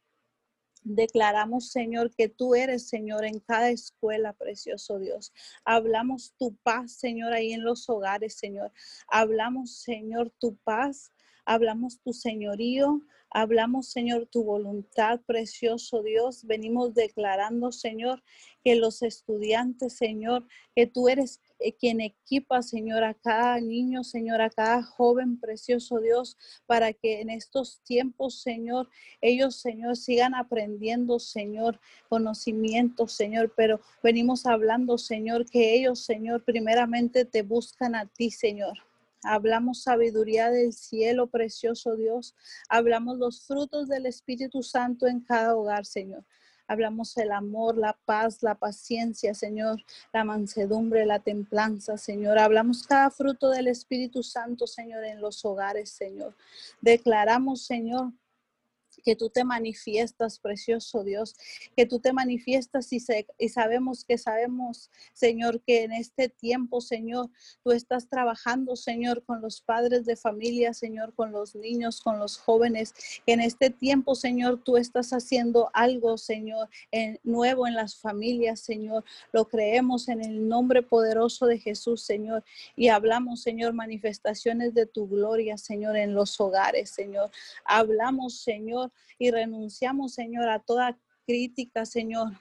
Declaramos, Señor, que tú eres, Señor, en cada escuela, precioso Dios. Hablamos tu paz, Señor, ahí en los hogares, Señor. Hablamos, Señor, tu paz. Hablamos tu señorío. Hablamos, Señor, tu voluntad, precioso Dios. Venimos declarando, Señor, que los estudiantes, Señor, que tú eres quien equipa, Señor, a cada niño, Señor, a cada joven precioso Dios, para que en estos tiempos, Señor, ellos, Señor, sigan aprendiendo, Señor, conocimiento, Señor, pero venimos hablando, Señor, que ellos, Señor, primeramente te buscan a ti, Señor. Hablamos sabiduría del cielo, precioso Dios. Hablamos los frutos del Espíritu Santo en cada hogar, Señor. Hablamos el amor, la paz, la paciencia, Señor, la mansedumbre, la templanza, Señor. Hablamos cada fruto del Espíritu Santo, Señor, en los hogares, Señor. Declaramos, Señor, que tú te manifiestas, precioso Dios, que tú te manifiestas y, y, sabemos que sabemos, Señor, que en este tiempo, Señor, tú estás trabajando, Señor, con los padres de familia, Señor, con los niños, con los jóvenes, en este tiempo, Señor, tú estás haciendo algo, Señor, nuevo en las familias, Señor. Lo creemos en el nombre poderoso de Jesús, Señor, y hablamos, Señor, manifestaciones de tu gloria, Señor, en los hogares, Señor. Hablamos, Señor, y renunciamos, Señor, a toda crítica, Señor,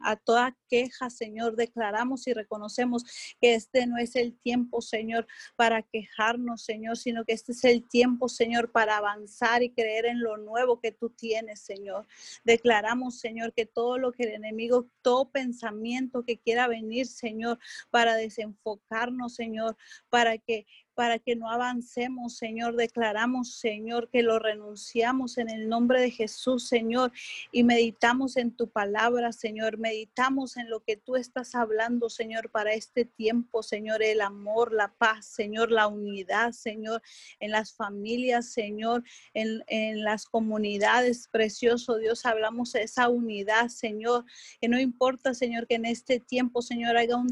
a toda queja, Señor. Declaramos y reconocemos que este no es el tiempo, Señor, para quejarnos, Señor, sino que este es el tiempo, Señor, para avanzar y creer en lo nuevo que tú tienes, Señor. Declaramos, Señor, que todo lo que el enemigo, todo pensamiento que quiera venir, Señor, para desenfocarnos, Señor, para que para que no avancemos, Señor. Declaramos, Señor, que lo renunciamos en el nombre de Jesús, Señor, y meditamos en tu palabra, Señor. Meditamos en lo que tú estás hablando, Señor, para este tiempo, Señor, el amor, la paz, Señor, la unidad, Señor, en las familias, Señor, en, las comunidades, precioso Dios, hablamos esa unidad, Señor, que no importa, Señor, que en este tiempo, Señor, haya un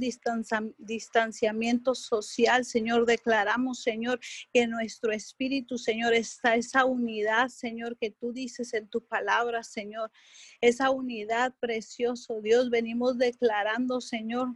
distanciamiento social, Señor, declaramos Señor, que nuestro espíritu, Señor, está esa unidad, Señor, que tú dices en tu palabra, Señor. Esa unidad, precioso Dios, venimos declarando, Señor.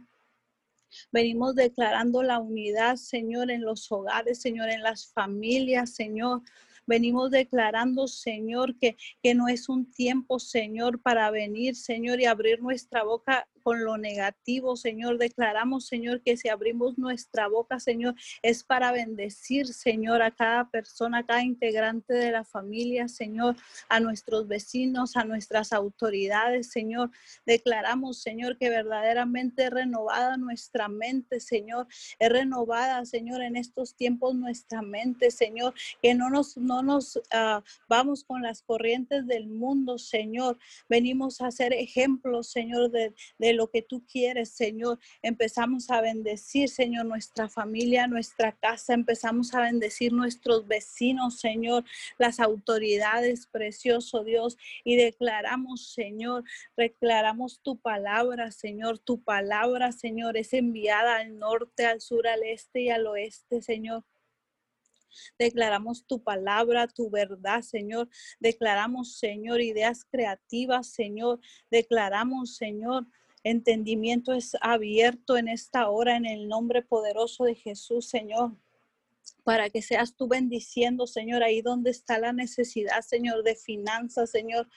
Venimos declarando la unidad, Señor, en los hogares, Señor, en las familias, Señor. Venimos declarando, Señor, que, que no es un tiempo, Señor, para venir, Señor, y abrir nuestra boca con lo negativo, Señor. Declaramos, Señor, que si abrimos nuestra boca, Señor, es para bendecir, Señor, a cada persona, a cada integrante de la familia, Señor, a nuestros vecinos, a nuestras autoridades, Señor. Declaramos, Señor, que verdaderamente es renovada nuestra mente, Señor. Es renovada, Señor, en estos tiempos nuestra mente, Señor. Que no nos, no nos ah, vamos con las corrientes del mundo, Señor. Venimos a ser ejemplos, Señor, de, de lo que tú quieres, Señor. Empezamos a bendecir, Señor, nuestra familia, nuestra casa. Empezamos a bendecir nuestros vecinos, Señor, las autoridades, precioso Dios. Y declaramos, Señor, declaramos tu palabra, Señor. Tu palabra, Señor, es enviada al norte, al sur, al este y al oeste, Señor. Declaramos tu palabra, tu verdad, Señor. Declaramos, Señor, ideas creativas, Señor. Declaramos, Señor, entendimiento es abierto en esta hora en el nombre poderoso de Jesús, Señor para que seas tú bendiciendo, Señor, ahí donde está la necesidad, Señor, de finanzas, Señor.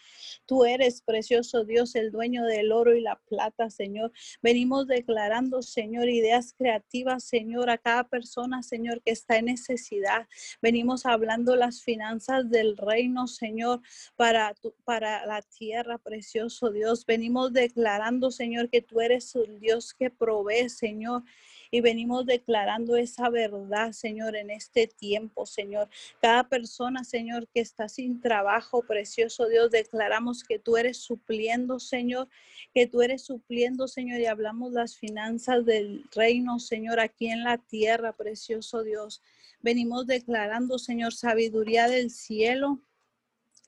Tú eres precioso Dios, el dueño del oro y la plata, Señor. Venimos declarando, Señor, ideas creativas, Señor, a cada persona, Señor, que está en necesidad. Venimos hablando las finanzas del reino, Señor, para, para la tierra, precioso Dios. Venimos declarando, Señor, que tú eres el Dios que provee, Señor y venimos declarando esa verdad, Señor, en este tiempo, Señor. Cada persona, Señor, que está sin trabajo, precioso Dios, declaramos que tú eres supliendo, Señor, que tú eres supliendo, Señor, y hablamos las finanzas del reino, Señor, aquí en la tierra, precioso Dios. Venimos declarando, Señor, sabiduría del cielo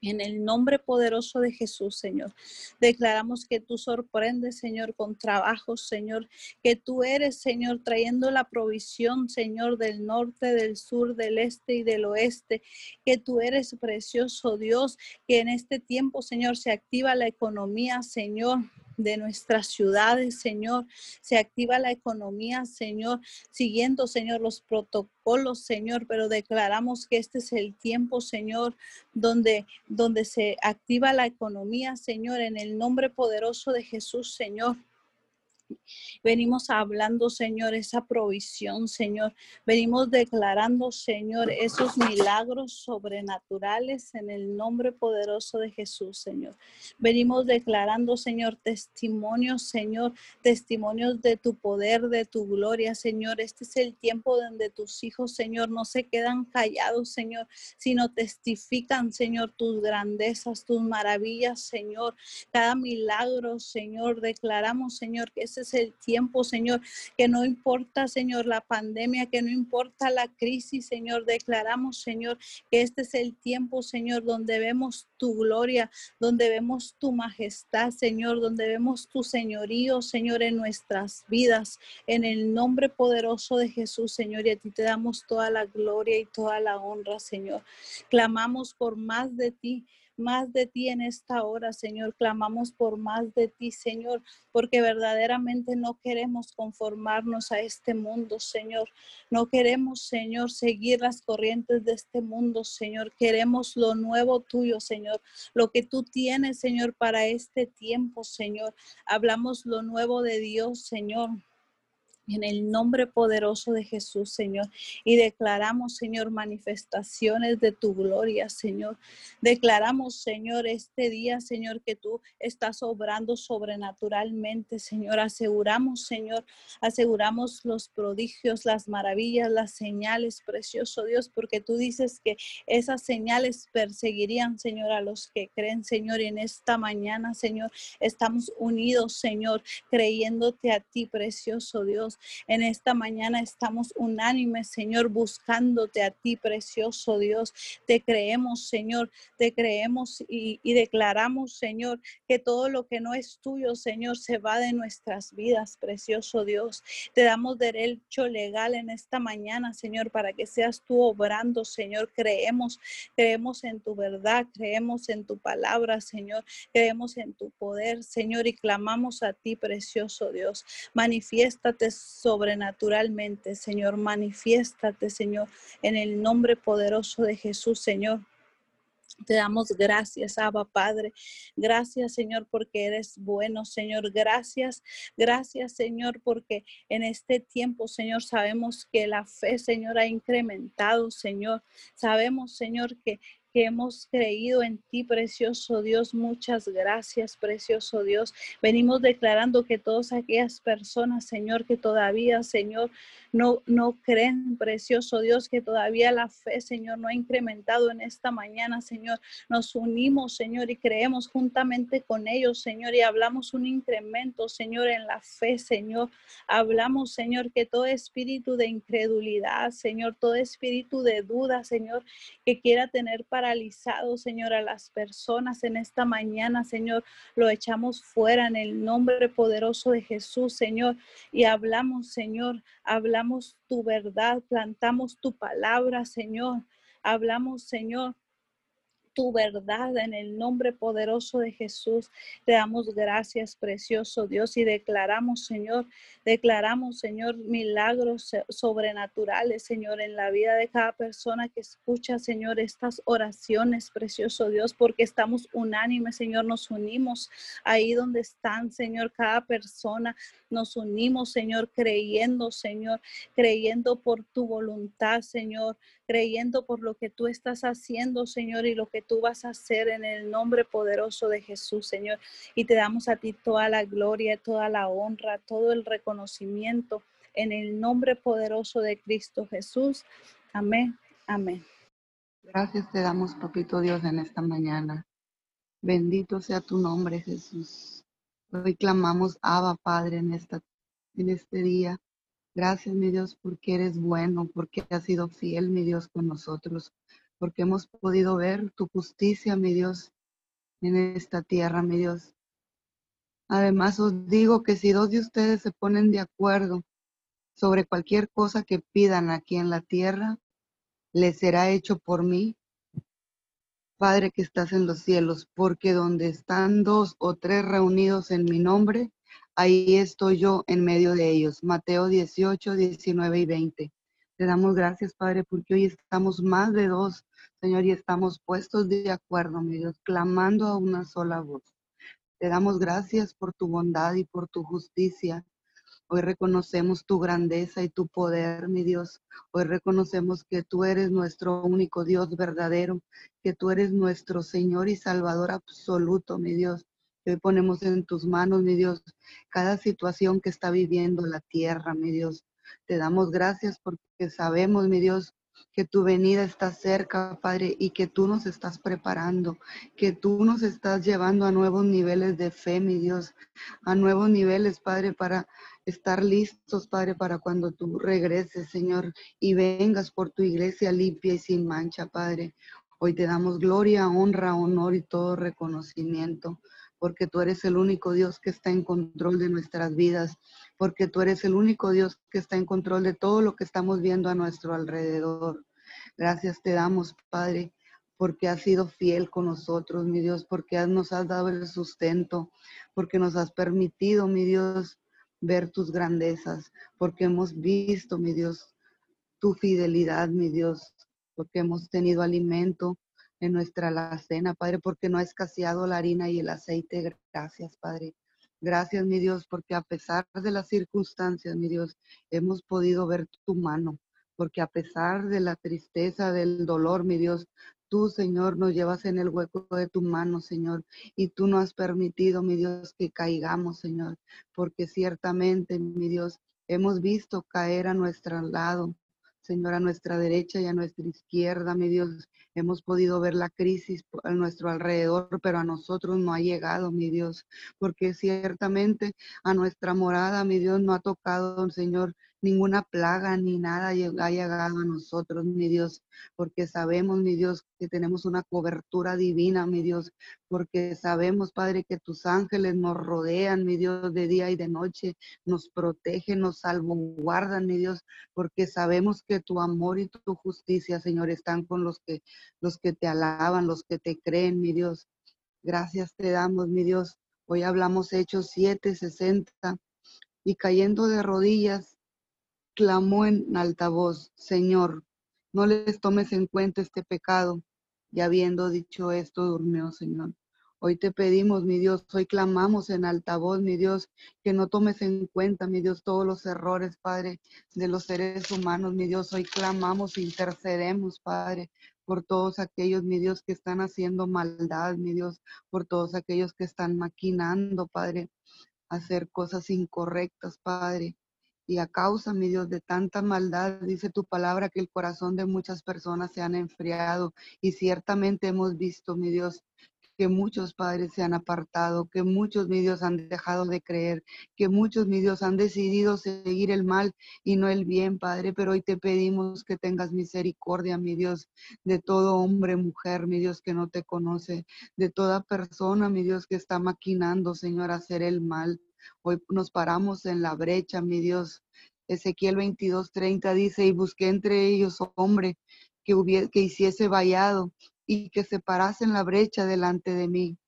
en el nombre poderoso de Jesús, Señor, declaramos que tú sorprendes, Señor, con trabajos, Señor, que tú eres, Señor, trayendo la provisión, Señor, del norte, del sur, del este y del oeste, que tú eres precioso Dios, que en este tiempo, Señor, se activa la economía, Señor de nuestras ciudades, Señor. Se activa la economía, Señor, siguiendo, Señor, los protocolos, Señor, pero declaramos que este es el tiempo, Señor, donde, donde se activa la economía, Señor, en el nombre poderoso de Jesús, Señor. Venimos hablando, Señor, esa provisión, Señor. Venimos declarando, Señor, esos milagros sobrenaturales en el nombre poderoso de Jesús, Señor. Venimos declarando, Señor, testimonios, Señor, testimonios de tu poder, de tu gloria, Señor. Este es el tiempo donde tus hijos, Señor, no se quedan callados, Señor, sino testifican, Señor, tus grandezas, tus maravillas, Señor. Cada milagro, Señor, declaramos, Señor, que es es el tiempo, Señor, que no importa, Señor, la pandemia, que no importa la crisis, Señor, declaramos, Señor, que este es el tiempo, Señor, donde vemos tu gloria, donde vemos tu majestad, Señor, donde vemos tu señorío, Señor, en nuestras vidas, en el nombre poderoso de Jesús, Señor, y a ti te damos toda la gloria y toda la honra, Señor. Clamamos por más de ti más de ti en esta hora, Señor. Clamamos por más de ti, Señor, porque verdaderamente no queremos conformarnos a este mundo, Señor. No queremos, Señor, seguir las corrientes de este mundo, Señor. Queremos lo nuevo tuyo, Señor. Lo que tú tienes, Señor, para este tiempo, Señor. Hablamos lo nuevo de Dios, Señor en el nombre poderoso de Jesús, Señor. Y declaramos, Señor, manifestaciones de tu gloria, Señor. Declaramos, Señor, este día, Señor, que tú estás obrando sobrenaturalmente, Señor. Aseguramos, Señor, aseguramos los prodigios, las maravillas, las señales, precioso Dios, porque tú dices que esas señales perseguirían, Señor, a los que creen, Señor. Y en esta mañana, Señor, estamos unidos, Señor, creyéndote a ti, precioso Dios. En esta mañana estamos unánimes, Señor, buscándote a ti, precioso Dios. Te creemos, Señor, te creemos y, declaramos, Señor, que todo lo que no es tuyo, Señor, se va de nuestras vidas, precioso Dios. Te damos derecho legal en esta mañana, Señor, para que seas tú obrando, Señor. Creemos, creemos en tu verdad, creemos en tu palabra, Señor. Creemos en tu poder, Señor, y clamamos a ti, precioso Dios. Manifiéstate sobrenaturalmente, Señor. Manifiéstate, Señor, en el nombre poderoso de Jesús, Señor. Te damos gracias, Abba Padre. Gracias, Señor, porque eres bueno, Señor. Gracias, gracias, Señor, porque en este tiempo, Señor, sabemos que la fe, Señor, ha incrementado, Señor. Sabemos, Señor, que hemos creído en ti, precioso Dios. Muchas gracias, precioso Dios. Venimos declarando que todas aquellas personas, Señor, que todavía, Señor, no, no creen, precioso Dios, que todavía la fe, Señor, no ha incrementado en esta mañana, Señor. Nos unimos, Señor, y creemos juntamente con ellos, Señor, y hablamos un incremento, Señor, en la fe, Señor. Hablamos, Señor, que todo espíritu de incredulidad, Señor, todo espíritu de duda, Señor, que quiera tener paralizado, Señor, a las personas en esta mañana, Señor, lo echamos fuera en el nombre poderoso de Jesús, Señor, y hablamos, Señor, hablamos tu verdad, plantamos tu palabra, Señor. Hablamos, Señor, tu verdad en el nombre poderoso de Jesús. Te damos gracias, precioso Dios, y declaramos, Señor, declaramos, Señor, milagros sobrenaturales, Señor, en la vida de cada persona que escucha, Señor, estas oraciones, precioso Dios, porque estamos unánimes, Señor, nos unimos ahí donde están, Señor, cada persona, nos unimos, Señor, creyendo, Señor, creyendo por tu voluntad, Señor, creyendo por lo que tú estás haciendo, Señor, y lo que tú vas a hacer en el nombre poderoso de Jesús, Señor. Y te damos a ti toda la gloria, toda la honra, todo el reconocimiento en el nombre poderoso de Cristo Jesús. Amén. Amén. Gracias te damos, papito Dios, en esta mañana. Bendito sea tu nombre, Jesús. Hoy clamamos, Abba, Padre, en, esta, en este día. Gracias, mi Dios, porque eres bueno, porque has sido fiel, mi Dios, con nosotros, porque hemos podido ver tu justicia, mi Dios, en esta tierra, mi Dios. Además, os digo que si dos de ustedes se ponen de acuerdo sobre cualquier cosa que pidan aquí en la tierra, les será hecho por mí, Padre que estás en los cielos, porque donde están dos o tres reunidos en mi nombre, ahí estoy yo en medio de ellos. Mateo 18, 19 y 20. Te damos gracias, Padre, porque hoy estamos más de dos, Señor, y estamos puestos de acuerdo, mi Dios, clamando a una sola voz. Te damos gracias por tu bondad y por tu justicia. Hoy reconocemos tu grandeza y tu poder, mi Dios. Hoy reconocemos que tú eres nuestro único Dios verdadero, que tú eres nuestro Señor y Salvador absoluto, mi Dios. Hoy ponemos en tus manos, mi Dios, cada situación que está viviendo la tierra, mi Dios. Te damos gracias porque sabemos, mi Dios, que tu venida está cerca, Padre, y que tú nos estás preparando, que tú nos estás llevando a nuevos niveles de fe, mi Dios, a nuevos niveles, Padre, para estar listos, Padre, para cuando tú regreses, Señor, y vengas por tu iglesia limpia y sin mancha, Padre. Hoy te damos gloria, honra, honor y todo reconocimiento porque tú eres el único Dios que está en control de nuestras vidas, porque tú eres el único Dios que está en control de todo lo que estamos viendo a nuestro alrededor. Gracias te damos, Padre, porque has sido fiel con nosotros, mi Dios, porque nos has dado el sustento, porque nos has permitido, mi Dios, ver tus grandezas, porque hemos visto, mi Dios, tu fidelidad, mi Dios, porque hemos tenido alimento, en nuestra alacena, Padre, porque no ha escaseado la harina y el aceite. Gracias, Padre. Gracias, mi Dios, porque a pesar de las circunstancias, mi Dios, hemos podido ver tu mano, porque a pesar de la tristeza, del dolor, mi Dios, tú, Señor, nos llevas en el hueco de tu mano, Señor, y tú no has permitido, mi Dios, que caigamos, Señor, porque ciertamente, mi Dios, hemos visto caer a nuestro lado, Señor, a nuestra derecha y a nuestra izquierda, mi Dios, hemos podido ver la crisis a nuestro alrededor, pero a nosotros no ha llegado, mi Dios, porque ciertamente a nuestra morada, mi Dios, no ha tocado, Señor, ninguna plaga ni nada ha llegado a nosotros, mi Dios, porque sabemos, mi Dios, que tenemos una cobertura divina, mi Dios, porque sabemos, Padre, que tus ángeles nos rodean, mi Dios, de día y de noche, nos protegen, nos salvaguardan, mi Dios, porque sabemos que tu amor y tu justicia, Señor, están con los que, los que te alaban, los que te creen, mi Dios. Gracias te damos, mi Dios. Hoy hablamos Hechos 7, 60 y cayendo de rodillas clamó en alta voz, Señor, no les tomes en cuenta este pecado. Y habiendo dicho esto, durmió, Señor. Hoy te pedimos, mi Dios, hoy clamamos en altavoz, mi Dios, que no tomes en cuenta, mi Dios, todos los errores, Padre, de los seres humanos, mi Dios. Hoy clamamos, intercedemos, Padre, por todos aquellos, mi Dios, que están haciendo maldad, mi Dios, por todos aquellos que están maquinando, Padre, hacer cosas incorrectas, Padre. Y a causa, mi Dios, de tanta maldad, dice tu palabra que el corazón de muchas personas se han enfriado. Y ciertamente hemos visto, mi Dios, que muchos padres se han apartado, que muchos, mi Dios, han dejado de creer, que muchos, mi Dios, han decidido seguir el mal y no el bien, Padre. Pero hoy te pedimos que tengas misericordia, mi Dios, de todo hombre, mujer, mi Dios, que no te conoce, de toda persona, mi Dios, que está maquinando, Señor, hacer el mal. Hoy nos paramos en la brecha, mi Dios. Ezequiel 22:30 dice, y busqué entre ellos hombre que, que hiciese vallado y que separasen la brecha delante de mí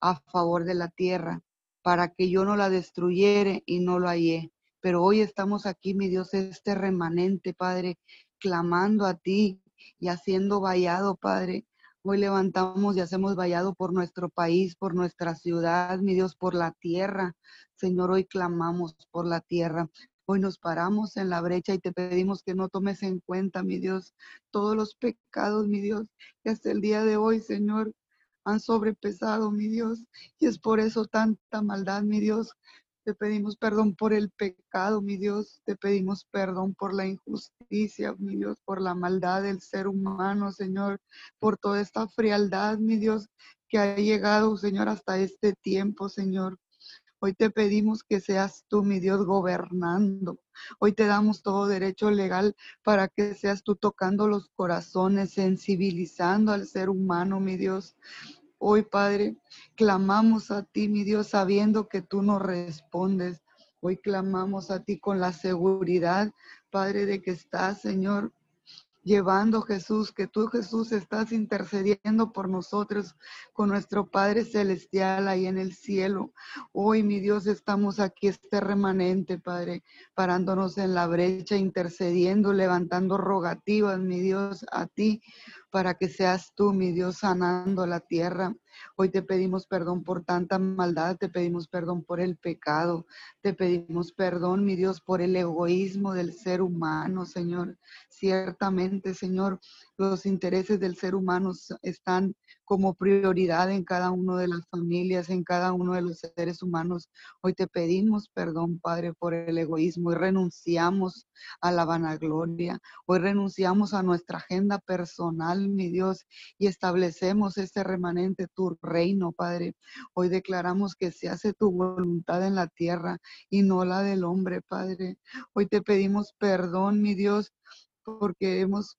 a favor de la tierra, para que yo no la destruyere y no lo hallé. Pero hoy estamos aquí, mi Dios, este remanente, Padre, clamando a ti y haciendo vallado, Padre. Hoy levantamos y hacemos vallado por nuestro país, por nuestra ciudad, mi Dios, por la tierra. Señor, hoy clamamos por la tierra. Hoy nos paramos en la brecha y te pedimos que no tomes en cuenta, mi Dios, todos los pecados, mi Dios, que hasta el día de hoy, Señor, han sobrepesado, mi Dios. Y es por eso tanta maldad, mi Dios. Te pedimos perdón por el pecado, mi Dios. Te pedimos perdón por la injusticia, mi Dios, por la maldad del ser humano, Señor, por toda esta frialdad, mi Dios, que ha llegado, Señor, hasta este tiempo, Señor. Hoy te pedimos que seas tú, mi Dios, gobernando. Hoy te damos todo derecho legal para que seas tú tocando los corazones, sensibilizando al ser humano, mi Dios. Hoy, Padre, clamamos a ti, mi Dios, sabiendo que tú nos respondes. Hoy clamamos a ti con la seguridad, Padre, de que estás, Señor, llevando Jesús, que tú Jesús estás intercediendo por nosotros con nuestro Padre Celestial ahí en el cielo. Hoy, mi Dios, estamos aquí, este remanente, Padre, parándonos en la brecha, intercediendo, levantando rogativas, mi Dios, a ti, para que seas tú, mi Dios, sanando la tierra. Hoy te pedimos perdón por tanta maldad, te pedimos perdón por el pecado, te pedimos perdón, mi Dios, por el egoísmo del ser humano, Señor. Ciertamente, Señor, los intereses del ser humano están como prioridad en cada una de las familias, en cada uno de los seres humanos. Hoy te pedimos perdón, Padre, por el egoísmo y renunciamos a la vanagloria. Hoy renunciamos a nuestra agenda personal, mi Dios, y establecemos este remanente, tu reino, Padre. Hoy declaramos que se hace tu voluntad en la tierra y no la del hombre, Padre. Hoy te pedimos perdón, mi Dios, porque hemos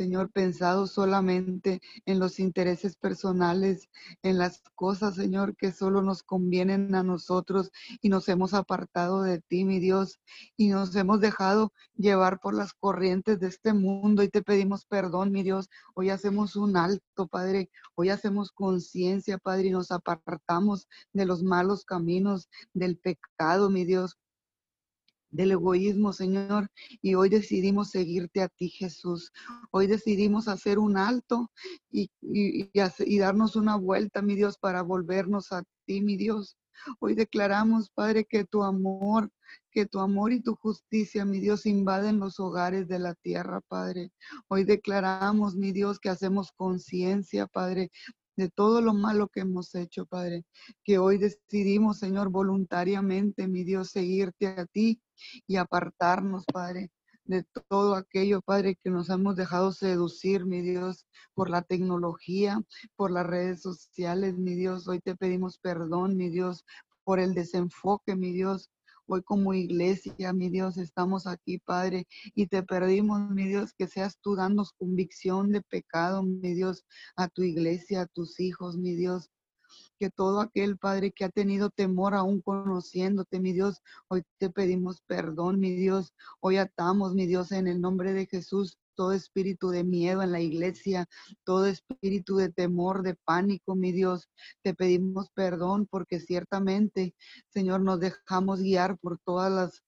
Señor, pensado solamente en los intereses personales, en las cosas, Señor, que solo nos convienen a nosotros y nos hemos apartado de ti, mi Dios, y nos hemos dejado llevar por las corrientes de este mundo. Y te pedimos perdón, mi Dios. Hoy hacemos un alto, Padre, hoy hacemos conciencia, Padre, y nos apartamos de los malos caminos, del pecado, mi Dios del egoísmo, Señor, y hoy decidimos seguirte a ti, Jesús. Hoy decidimos hacer un alto y, y, darnos una vuelta, mi Dios, para volvernos a ti, mi Dios. Hoy declaramos, Padre, que tu amor, que tu amor y tu justicia, mi Dios, invaden los hogares de la tierra, Padre. Hoy declaramos, mi Dios, que hacemos conciencia, Padre, de todo lo malo que hemos hecho, Padre. Que hoy decidimos, Señor, voluntariamente, mi Dios, seguirte a ti y apartarnos, Padre, de todo aquello, Padre, que nos hemos dejado seducir, mi Dios, por la tecnología, por las redes sociales, mi Dios. Hoy te pedimos perdón, mi Dios, por el desenfoque, mi Dios. Hoy como iglesia, mi Dios, estamos aquí, Padre, y te pedimos, mi Dios, que seas tú dando convicción de pecado, mi Dios, a tu iglesia, a tus hijos, mi Dios que todo aquel Padre que ha tenido temor aún conociéndote, mi Dios, hoy te pedimos perdón, mi Dios. Hoy atamos, mi Dios, en el nombre de Jesús, todo espíritu de miedo en la iglesia, todo espíritu de temor, de pánico, mi Dios. Te pedimos perdón porque ciertamente, Señor, nos dejamos guiar por todas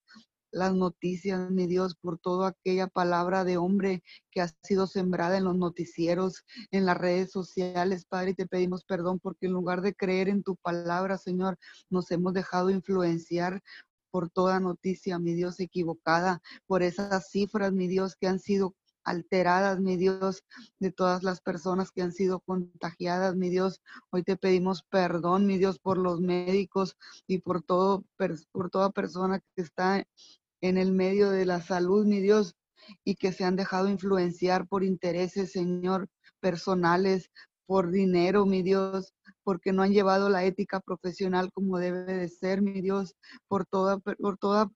las noticias, mi Dios, por toda aquella palabra de hombre que ha sido sembrada en los noticieros, en las redes sociales, Padre, y te pedimos perdón porque en lugar de creer en tu palabra, Señor, nos hemos dejado influenciar por toda noticia, mi Dios, equivocada, por esas cifras, mi Dios, que han sido alteradas, mi Dios, de todas las personas que han sido contagiadas, mi Dios. Hoy te pedimos perdón, mi Dios, por los médicos y por todo, por toda persona que está en el medio de la salud, mi Dios, y que se han dejado influenciar por intereses, Señor, personales, por dinero, mi Dios, porque no han llevado la ética profesional como debe de ser, mi Dios, por toda, por toda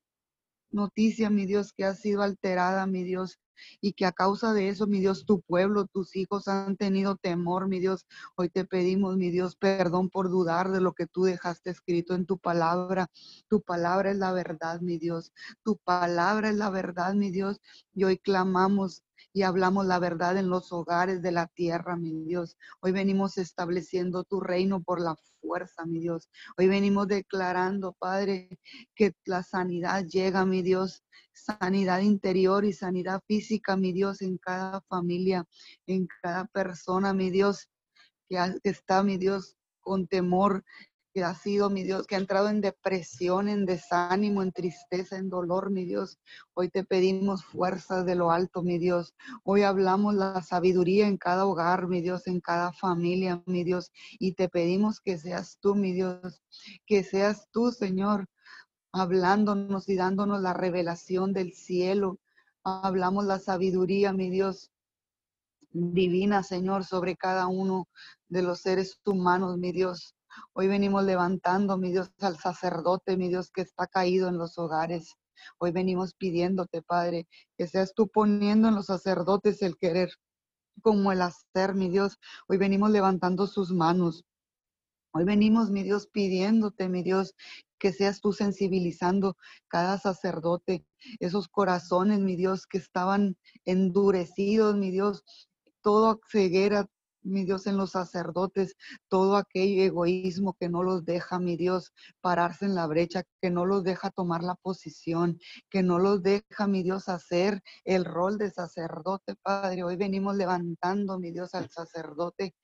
noticia, mi Dios, que ha sido alterada, mi Dios, y que a causa de eso, mi Dios, tu pueblo, tus hijos han tenido temor, mi Dios. Hoy te pedimos, mi Dios, perdón por dudar de lo que tú dejaste escrito en tu palabra. Tu palabra es la verdad, mi Dios. Tu palabra es la verdad, mi Dios. Y hoy clamamos y hablamos la verdad en los hogares de la tierra, mi Dios. Hoy venimos estableciendo tu reino por la fuerza, mi Dios. Hoy venimos declarando, Padre, que la sanidad llega, mi Dios, sanidad interior y sanidad física, mi Dios, en cada familia, en cada persona, mi Dios, que, está, mi Dios, con temor, que ha sido, mi Dios, que ha entrado en depresión, en desánimo, en tristeza, en dolor, mi Dios. Hoy te pedimos fuerzas de lo alto, mi Dios. Hoy hablamos la sabiduría en cada hogar, mi Dios, en cada familia, mi Dios. Y te pedimos que seas tú, mi Dios, que seas tú, Señor, hablándonos y dándonos la revelación del cielo. Hablamos la sabiduría, mi Dios, divina, Señor, sobre cada uno de los seres humanos, mi Dios. Hoy venimos levantando, mi Dios, al sacerdote, mi Dios, que está caído en los hogares. Hoy venimos pidiéndote, Padre, que seas tú poniendo en los sacerdotes el querer como el hacer, mi Dios. Hoy venimos levantando sus manos. Hoy venimos, mi Dios, pidiéndote, mi Dios, que seas tú sensibilizando cada sacerdote, esos corazones, mi Dios, que estaban endurecidos, mi Dios, toda ceguera, mi Dios, en los sacerdotes, todo aquel egoísmo que no los deja, mi Dios, pararse en la brecha, que no los deja tomar la posición, que no los deja, mi Dios, hacer el rol de sacerdote, Padre. Hoy venimos levantando, mi Dios, al sacerdote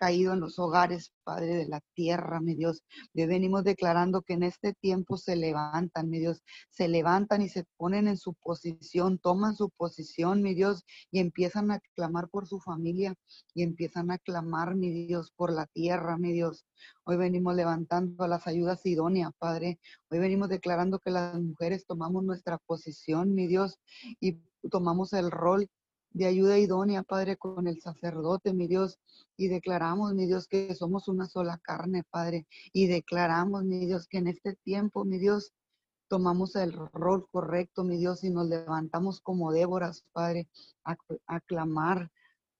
caído en los hogares, Padre de la tierra, mi Dios. Le venimos declarando que en este tiempo se levantan, mi Dios, se levantan y se ponen en su posición, toman su posición, mi Dios, y empiezan a clamar por su familia y empiezan a clamar, mi Dios, por la tierra, mi Dios. Hoy venimos levantando a las ayudas idóneas, Padre. Hoy venimos declarando que las mujeres tomamos nuestra posición, mi Dios, y tomamos el rol de ayuda idónea, Padre, con el sacerdote, mi Dios, y declaramos, mi Dios, que somos una sola carne, Padre, y declaramos, mi Dios, que en este tiempo, mi Dios, tomamos el rol correcto, mi Dios, y nos levantamos como Déboras, Padre, a, clamar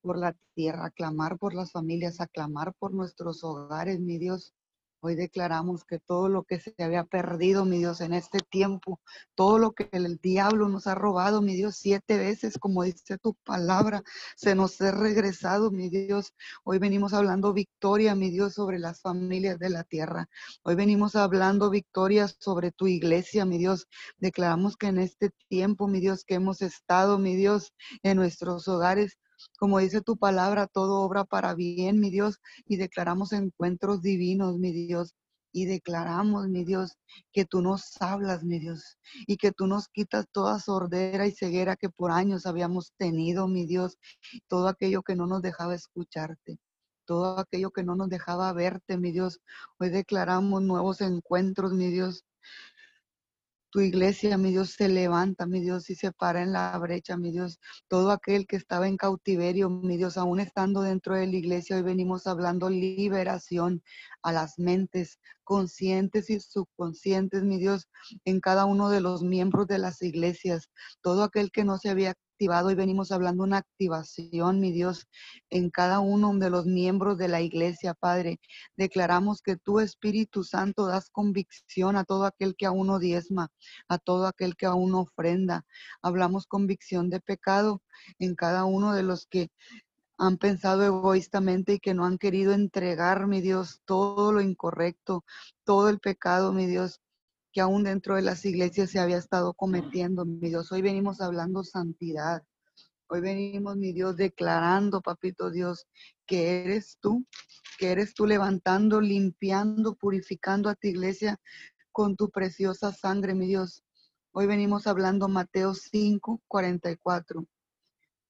por la tierra, a clamar por las familias, a clamar por nuestros hogares, mi Dios. Hoy declaramos que todo lo que se había perdido, mi Dios, en este tiempo, todo lo que el diablo nos ha robado, mi Dios, siete veces, como dice tu palabra, se nos ha regresado, mi Dios. Hoy venimos hablando victoria, mi Dios, sobre las familias de la tierra. Hoy venimos hablando victoria sobre tu iglesia, mi Dios. Declaramos que en este tiempo, mi Dios, que hemos estado, mi Dios, en nuestros hogares, como dice tu palabra, todo obra para bien, mi Dios, y declaramos encuentros divinos, mi Dios. Y declaramos, mi Dios, que tú nos hablas, mi Dios, y que tú nos quitas toda sordera y ceguera que por años habíamos tenido, mi Dios, todo aquello que no nos dejaba escucharte todo aquello que no nos dejaba verte, mi Dios. Hoy declaramos nuevos encuentros, mi Dios, tu iglesia, mi Dios, se levanta, mi Dios, y se para en la brecha, mi Dios. Todo aquel que estaba en cautiverio, mi Dios, aún estando dentro de la iglesia, hoy venimos hablando liberación a las mentes conscientes y subconscientes, mi Dios, en cada uno de los miembros de las iglesias. Todo aquel que no se había activado y venimos hablando una activación, mi Dios, en cada uno de los miembros de la iglesia, Padre. Declaramos que tu Espíritu Santo das convicción a todo aquel que aún no diezma, a todo aquel que aún no ofrenda. Hablamos convicción de pecado en cada uno de los que han pensado egoístamente y que no han querido entregar, mi Dios, todo lo incorrecto, todo el pecado, mi Dios, que aún dentro de las iglesias se había estado cometiendo, mi Dios. Hoy venimos hablando santidad. Hoy venimos, mi Dios, declarando, papito Dios, que eres tú, que eres tú levantando, limpiando, purificando a tu iglesia con tu preciosa sangre, mi Dios. Hoy venimos hablando Mateo 5, 44.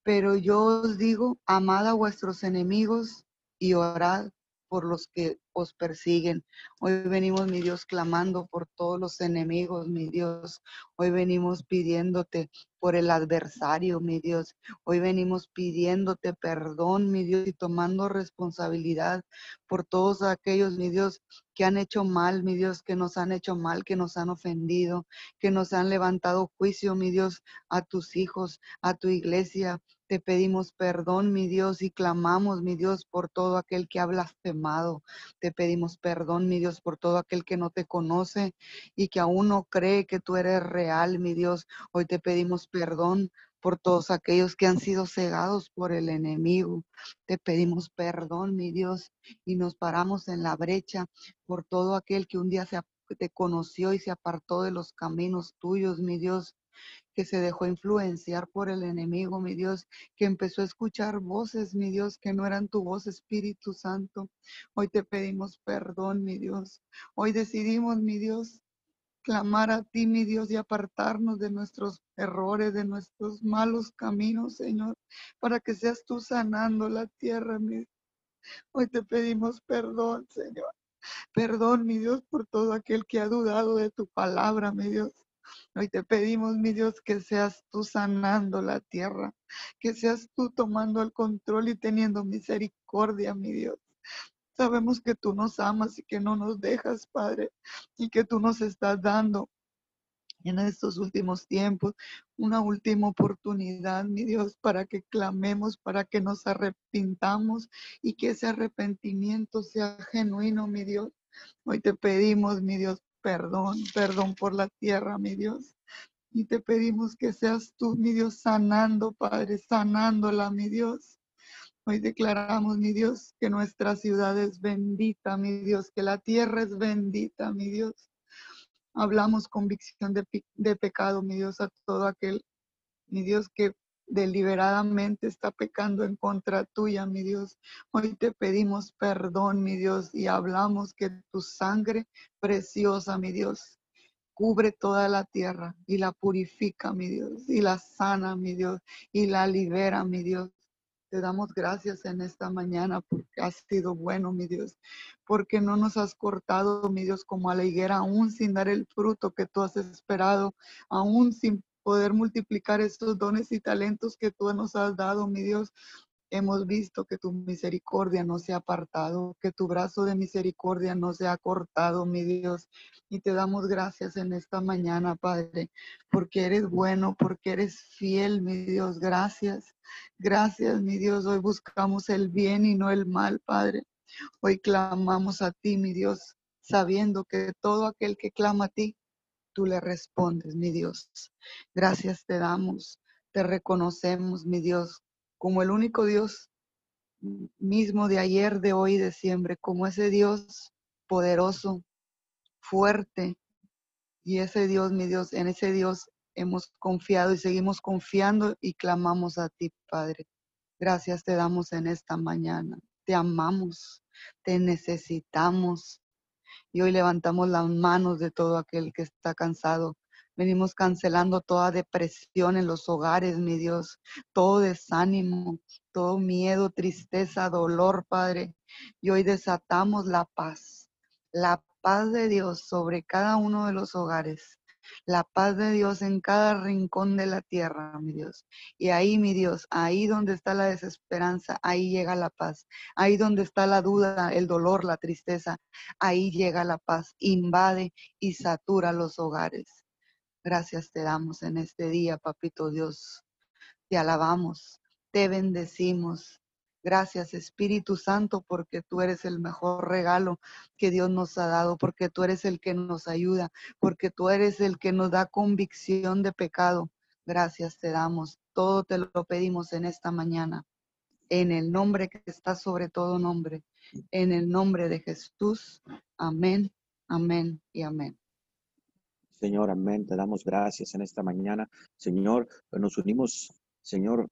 Pero yo os digo, amad a vuestros enemigos y orad por los que os persiguen. Hoy venimos, mi Dios, clamando por todos los enemigos, mi Dios. Hoy venimos pidiéndote por el adversario, mi Dios. Hoy venimos pidiéndote perdón, mi Dios, y tomando responsabilidad por todos aquellos, mi Dios, que han hecho mal, mi Dios, que nos han hecho mal, que nos han ofendido, que nos han levantado juicio, mi Dios, a tus hijos, a tu iglesia. Te pedimos perdón, mi Dios, y clamamos, mi Dios, por todo aquel que ha blasfemado. Te pedimos perdón, mi Dios, por todo aquel que no te conoce y que aún no cree que tú eres real, mi Dios. Hoy te pedimos perdón por todos aquellos que han sido cegados por el enemigo. Te pedimos perdón, mi Dios, y nos paramos en la brecha por todo aquel que un día se, te conoció y se apartó de los caminos tuyos, mi Dios que se dejó influenciar por el enemigo, mi Dios, que empezó a escuchar voces, mi Dios, que no eran tu voz, Espíritu Santo. Hoy te pedimos perdón, mi Dios. Hoy decidimos, mi Dios, clamar a ti, mi Dios, y apartarnos de nuestros errores, de nuestros malos caminos, Señor, para que seas tú sanando la tierra, mi Hoy te pedimos perdón, Señor. Perdón, mi Dios, por todo aquel que ha dudado de tu palabra, mi Dios. Hoy te pedimos, mi Dios, que seas tú sanando la tierra, que seas tú tomando el control y teniendo misericordia, mi Dios. Sabemos que tú nos amas y que no nos dejas, Padre, y que tú nos estás dando en estos últimos tiempos una última oportunidad, mi Dios, para que clamemos, para que nos arrepintamos y que ese arrepentimiento sea genuino, mi Dios. Hoy te pedimos, mi Dios, perdón, perdón por la tierra, mi Dios. Y te pedimos que seas tú, mi Dios, sanando, Padre, sanándola, mi Dios. Hoy declaramos, mi Dios, que nuestra ciudad es bendita, mi Dios, que la tierra es bendita, mi Dios. Hablamos convicción de, de pecado, mi Dios, a todo aquel, mi Dios, que deliberadamente está pecando en contra tuya, mi Dios. Hoy te pedimos perdón, mi Dios, y hablamos que tu sangre preciosa, mi Dios, cubre toda la tierra y la purifica, mi Dios, y la sana, mi Dios, y la libera, mi Dios. Te damos gracias en esta mañana porque has sido bueno, mi Dios, porque no nos has cortado, mi Dios, como a la higuera, aún sin dar el fruto que tú has esperado, aún sin poder multiplicar estos dones y talentos que tú nos has dado, mi Dios. Hemos visto que tu misericordia no se ha apartado, que tu brazo de misericordia no se ha cortado, mi Dios. Y te damos gracias en esta mañana, Padre, porque eres bueno, porque eres fiel, mi Dios. Gracias. Gracias, mi Dios. Hoy buscamos el bien y no el mal, Padre. Hoy clamamos a ti, mi Dios, sabiendo que todo aquel que clama a ti tú le respondes, mi Dios. Gracias te damos, te reconocemos, mi Dios, como el único Dios mismo de ayer, de hoy, de siempre, como ese Dios poderoso, fuerte. Y ese Dios, mi Dios, en ese Dios hemos confiado y seguimos confiando y clamamos a ti, Padre. Gracias te damos en esta mañana. Te amamos, te necesitamos. Y hoy levantamos las manos de todo aquel que está cansado. Venimos cancelando toda depresión en los hogares, mi Dios, todo desánimo, todo miedo, tristeza, dolor, Padre. Y hoy desatamos la paz, la paz de Dios sobre cada uno de los hogares la paz de Dios en cada rincón de la tierra, mi Dios. Y ahí, mi Dios, ahí donde está la desesperanza, ahí llega la paz. Ahí donde está la duda, el dolor, la tristeza, ahí llega la paz. Invade y satura los hogares. Gracias te damos en este día, papito Dios. Te alabamos, te bendecimos, Gracias Espíritu Santo porque tú eres el mejor regalo que Dios nos ha dado, porque tú eres el que nos ayuda, porque tú eres el que nos da convicción de pecado. Gracias te damos. Todo te lo pedimos en esta mañana. En el nombre que está sobre todo nombre. En el nombre de Jesús. Amén, amén y amén. Señor, amén. Te damos gracias en esta mañana. Señor, nos unimos, Señor,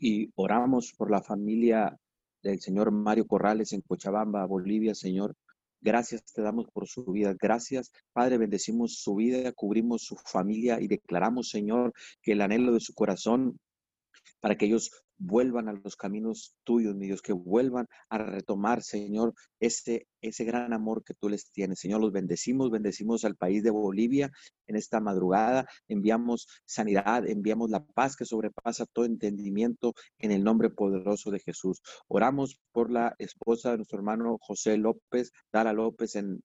y oramos por la familia del señor Mario Corrales en Cochabamba, Bolivia, Señor. Gracias te damos por su vida. Gracias, Padre, bendecimos su vida, cubrimos su familia y declaramos, Señor, que el anhelo de su corazón para que ellos vuelvan a los caminos tuyos, mi Dios, que vuelvan a retomar, Señor, ese, ese gran amor que tú les tienes. Señor, los bendecimos, bendecimos al país de Bolivia en esta madrugada, enviamos sanidad, enviamos la paz que sobrepasa todo entendimiento en el nombre poderoso de Jesús. Oramos por la esposa de nuestro hermano José López, Dara López en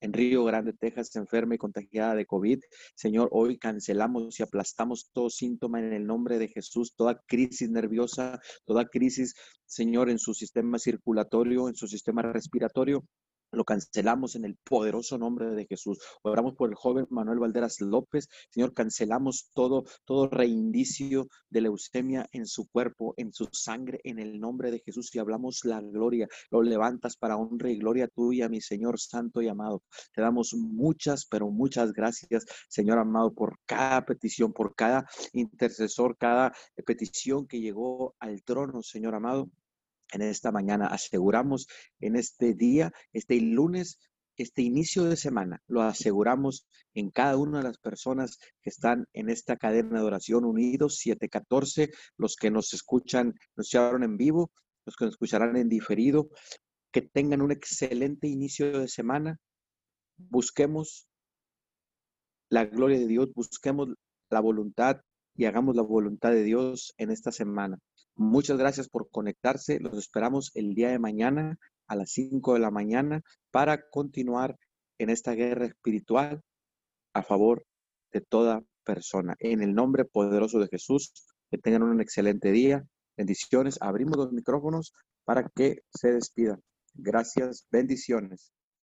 en Río Grande, Texas, enferma y contagiada de COVID. Señor, hoy cancelamos y aplastamos todo síntoma en el nombre de Jesús, toda crisis nerviosa, toda crisis, Señor, en su sistema circulatorio, en su sistema respiratorio. Lo cancelamos en el poderoso nombre de Jesús. Oramos por el joven Manuel Valderas López. Señor, cancelamos todo, todo reindicio de leucemia en su cuerpo, en su sangre, en el nombre de Jesús. Y hablamos la gloria. Lo levantas para honra y gloria tuya, mi Señor santo y amado. Te damos muchas, pero muchas gracias, Señor amado, por cada petición, por cada intercesor, cada petición que llegó al trono, Señor amado en esta mañana. Aseguramos en este día, este lunes, este inicio de semana, lo aseguramos en cada una de las personas que están en esta cadena de oración unidos, 714, los que nos escuchan, nos escucharon en vivo, los que nos escucharán en diferido, que tengan un excelente inicio de semana. Busquemos la gloria de Dios, busquemos la voluntad y hagamos la voluntad de Dios en esta semana. Muchas gracias por conectarse. Los esperamos el día de mañana a las 5 de la mañana para continuar en esta guerra espiritual a favor de toda persona. En el nombre poderoso de Jesús, que tengan un excelente día. Bendiciones. Abrimos los micrófonos para que se despidan. Gracias. Bendiciones.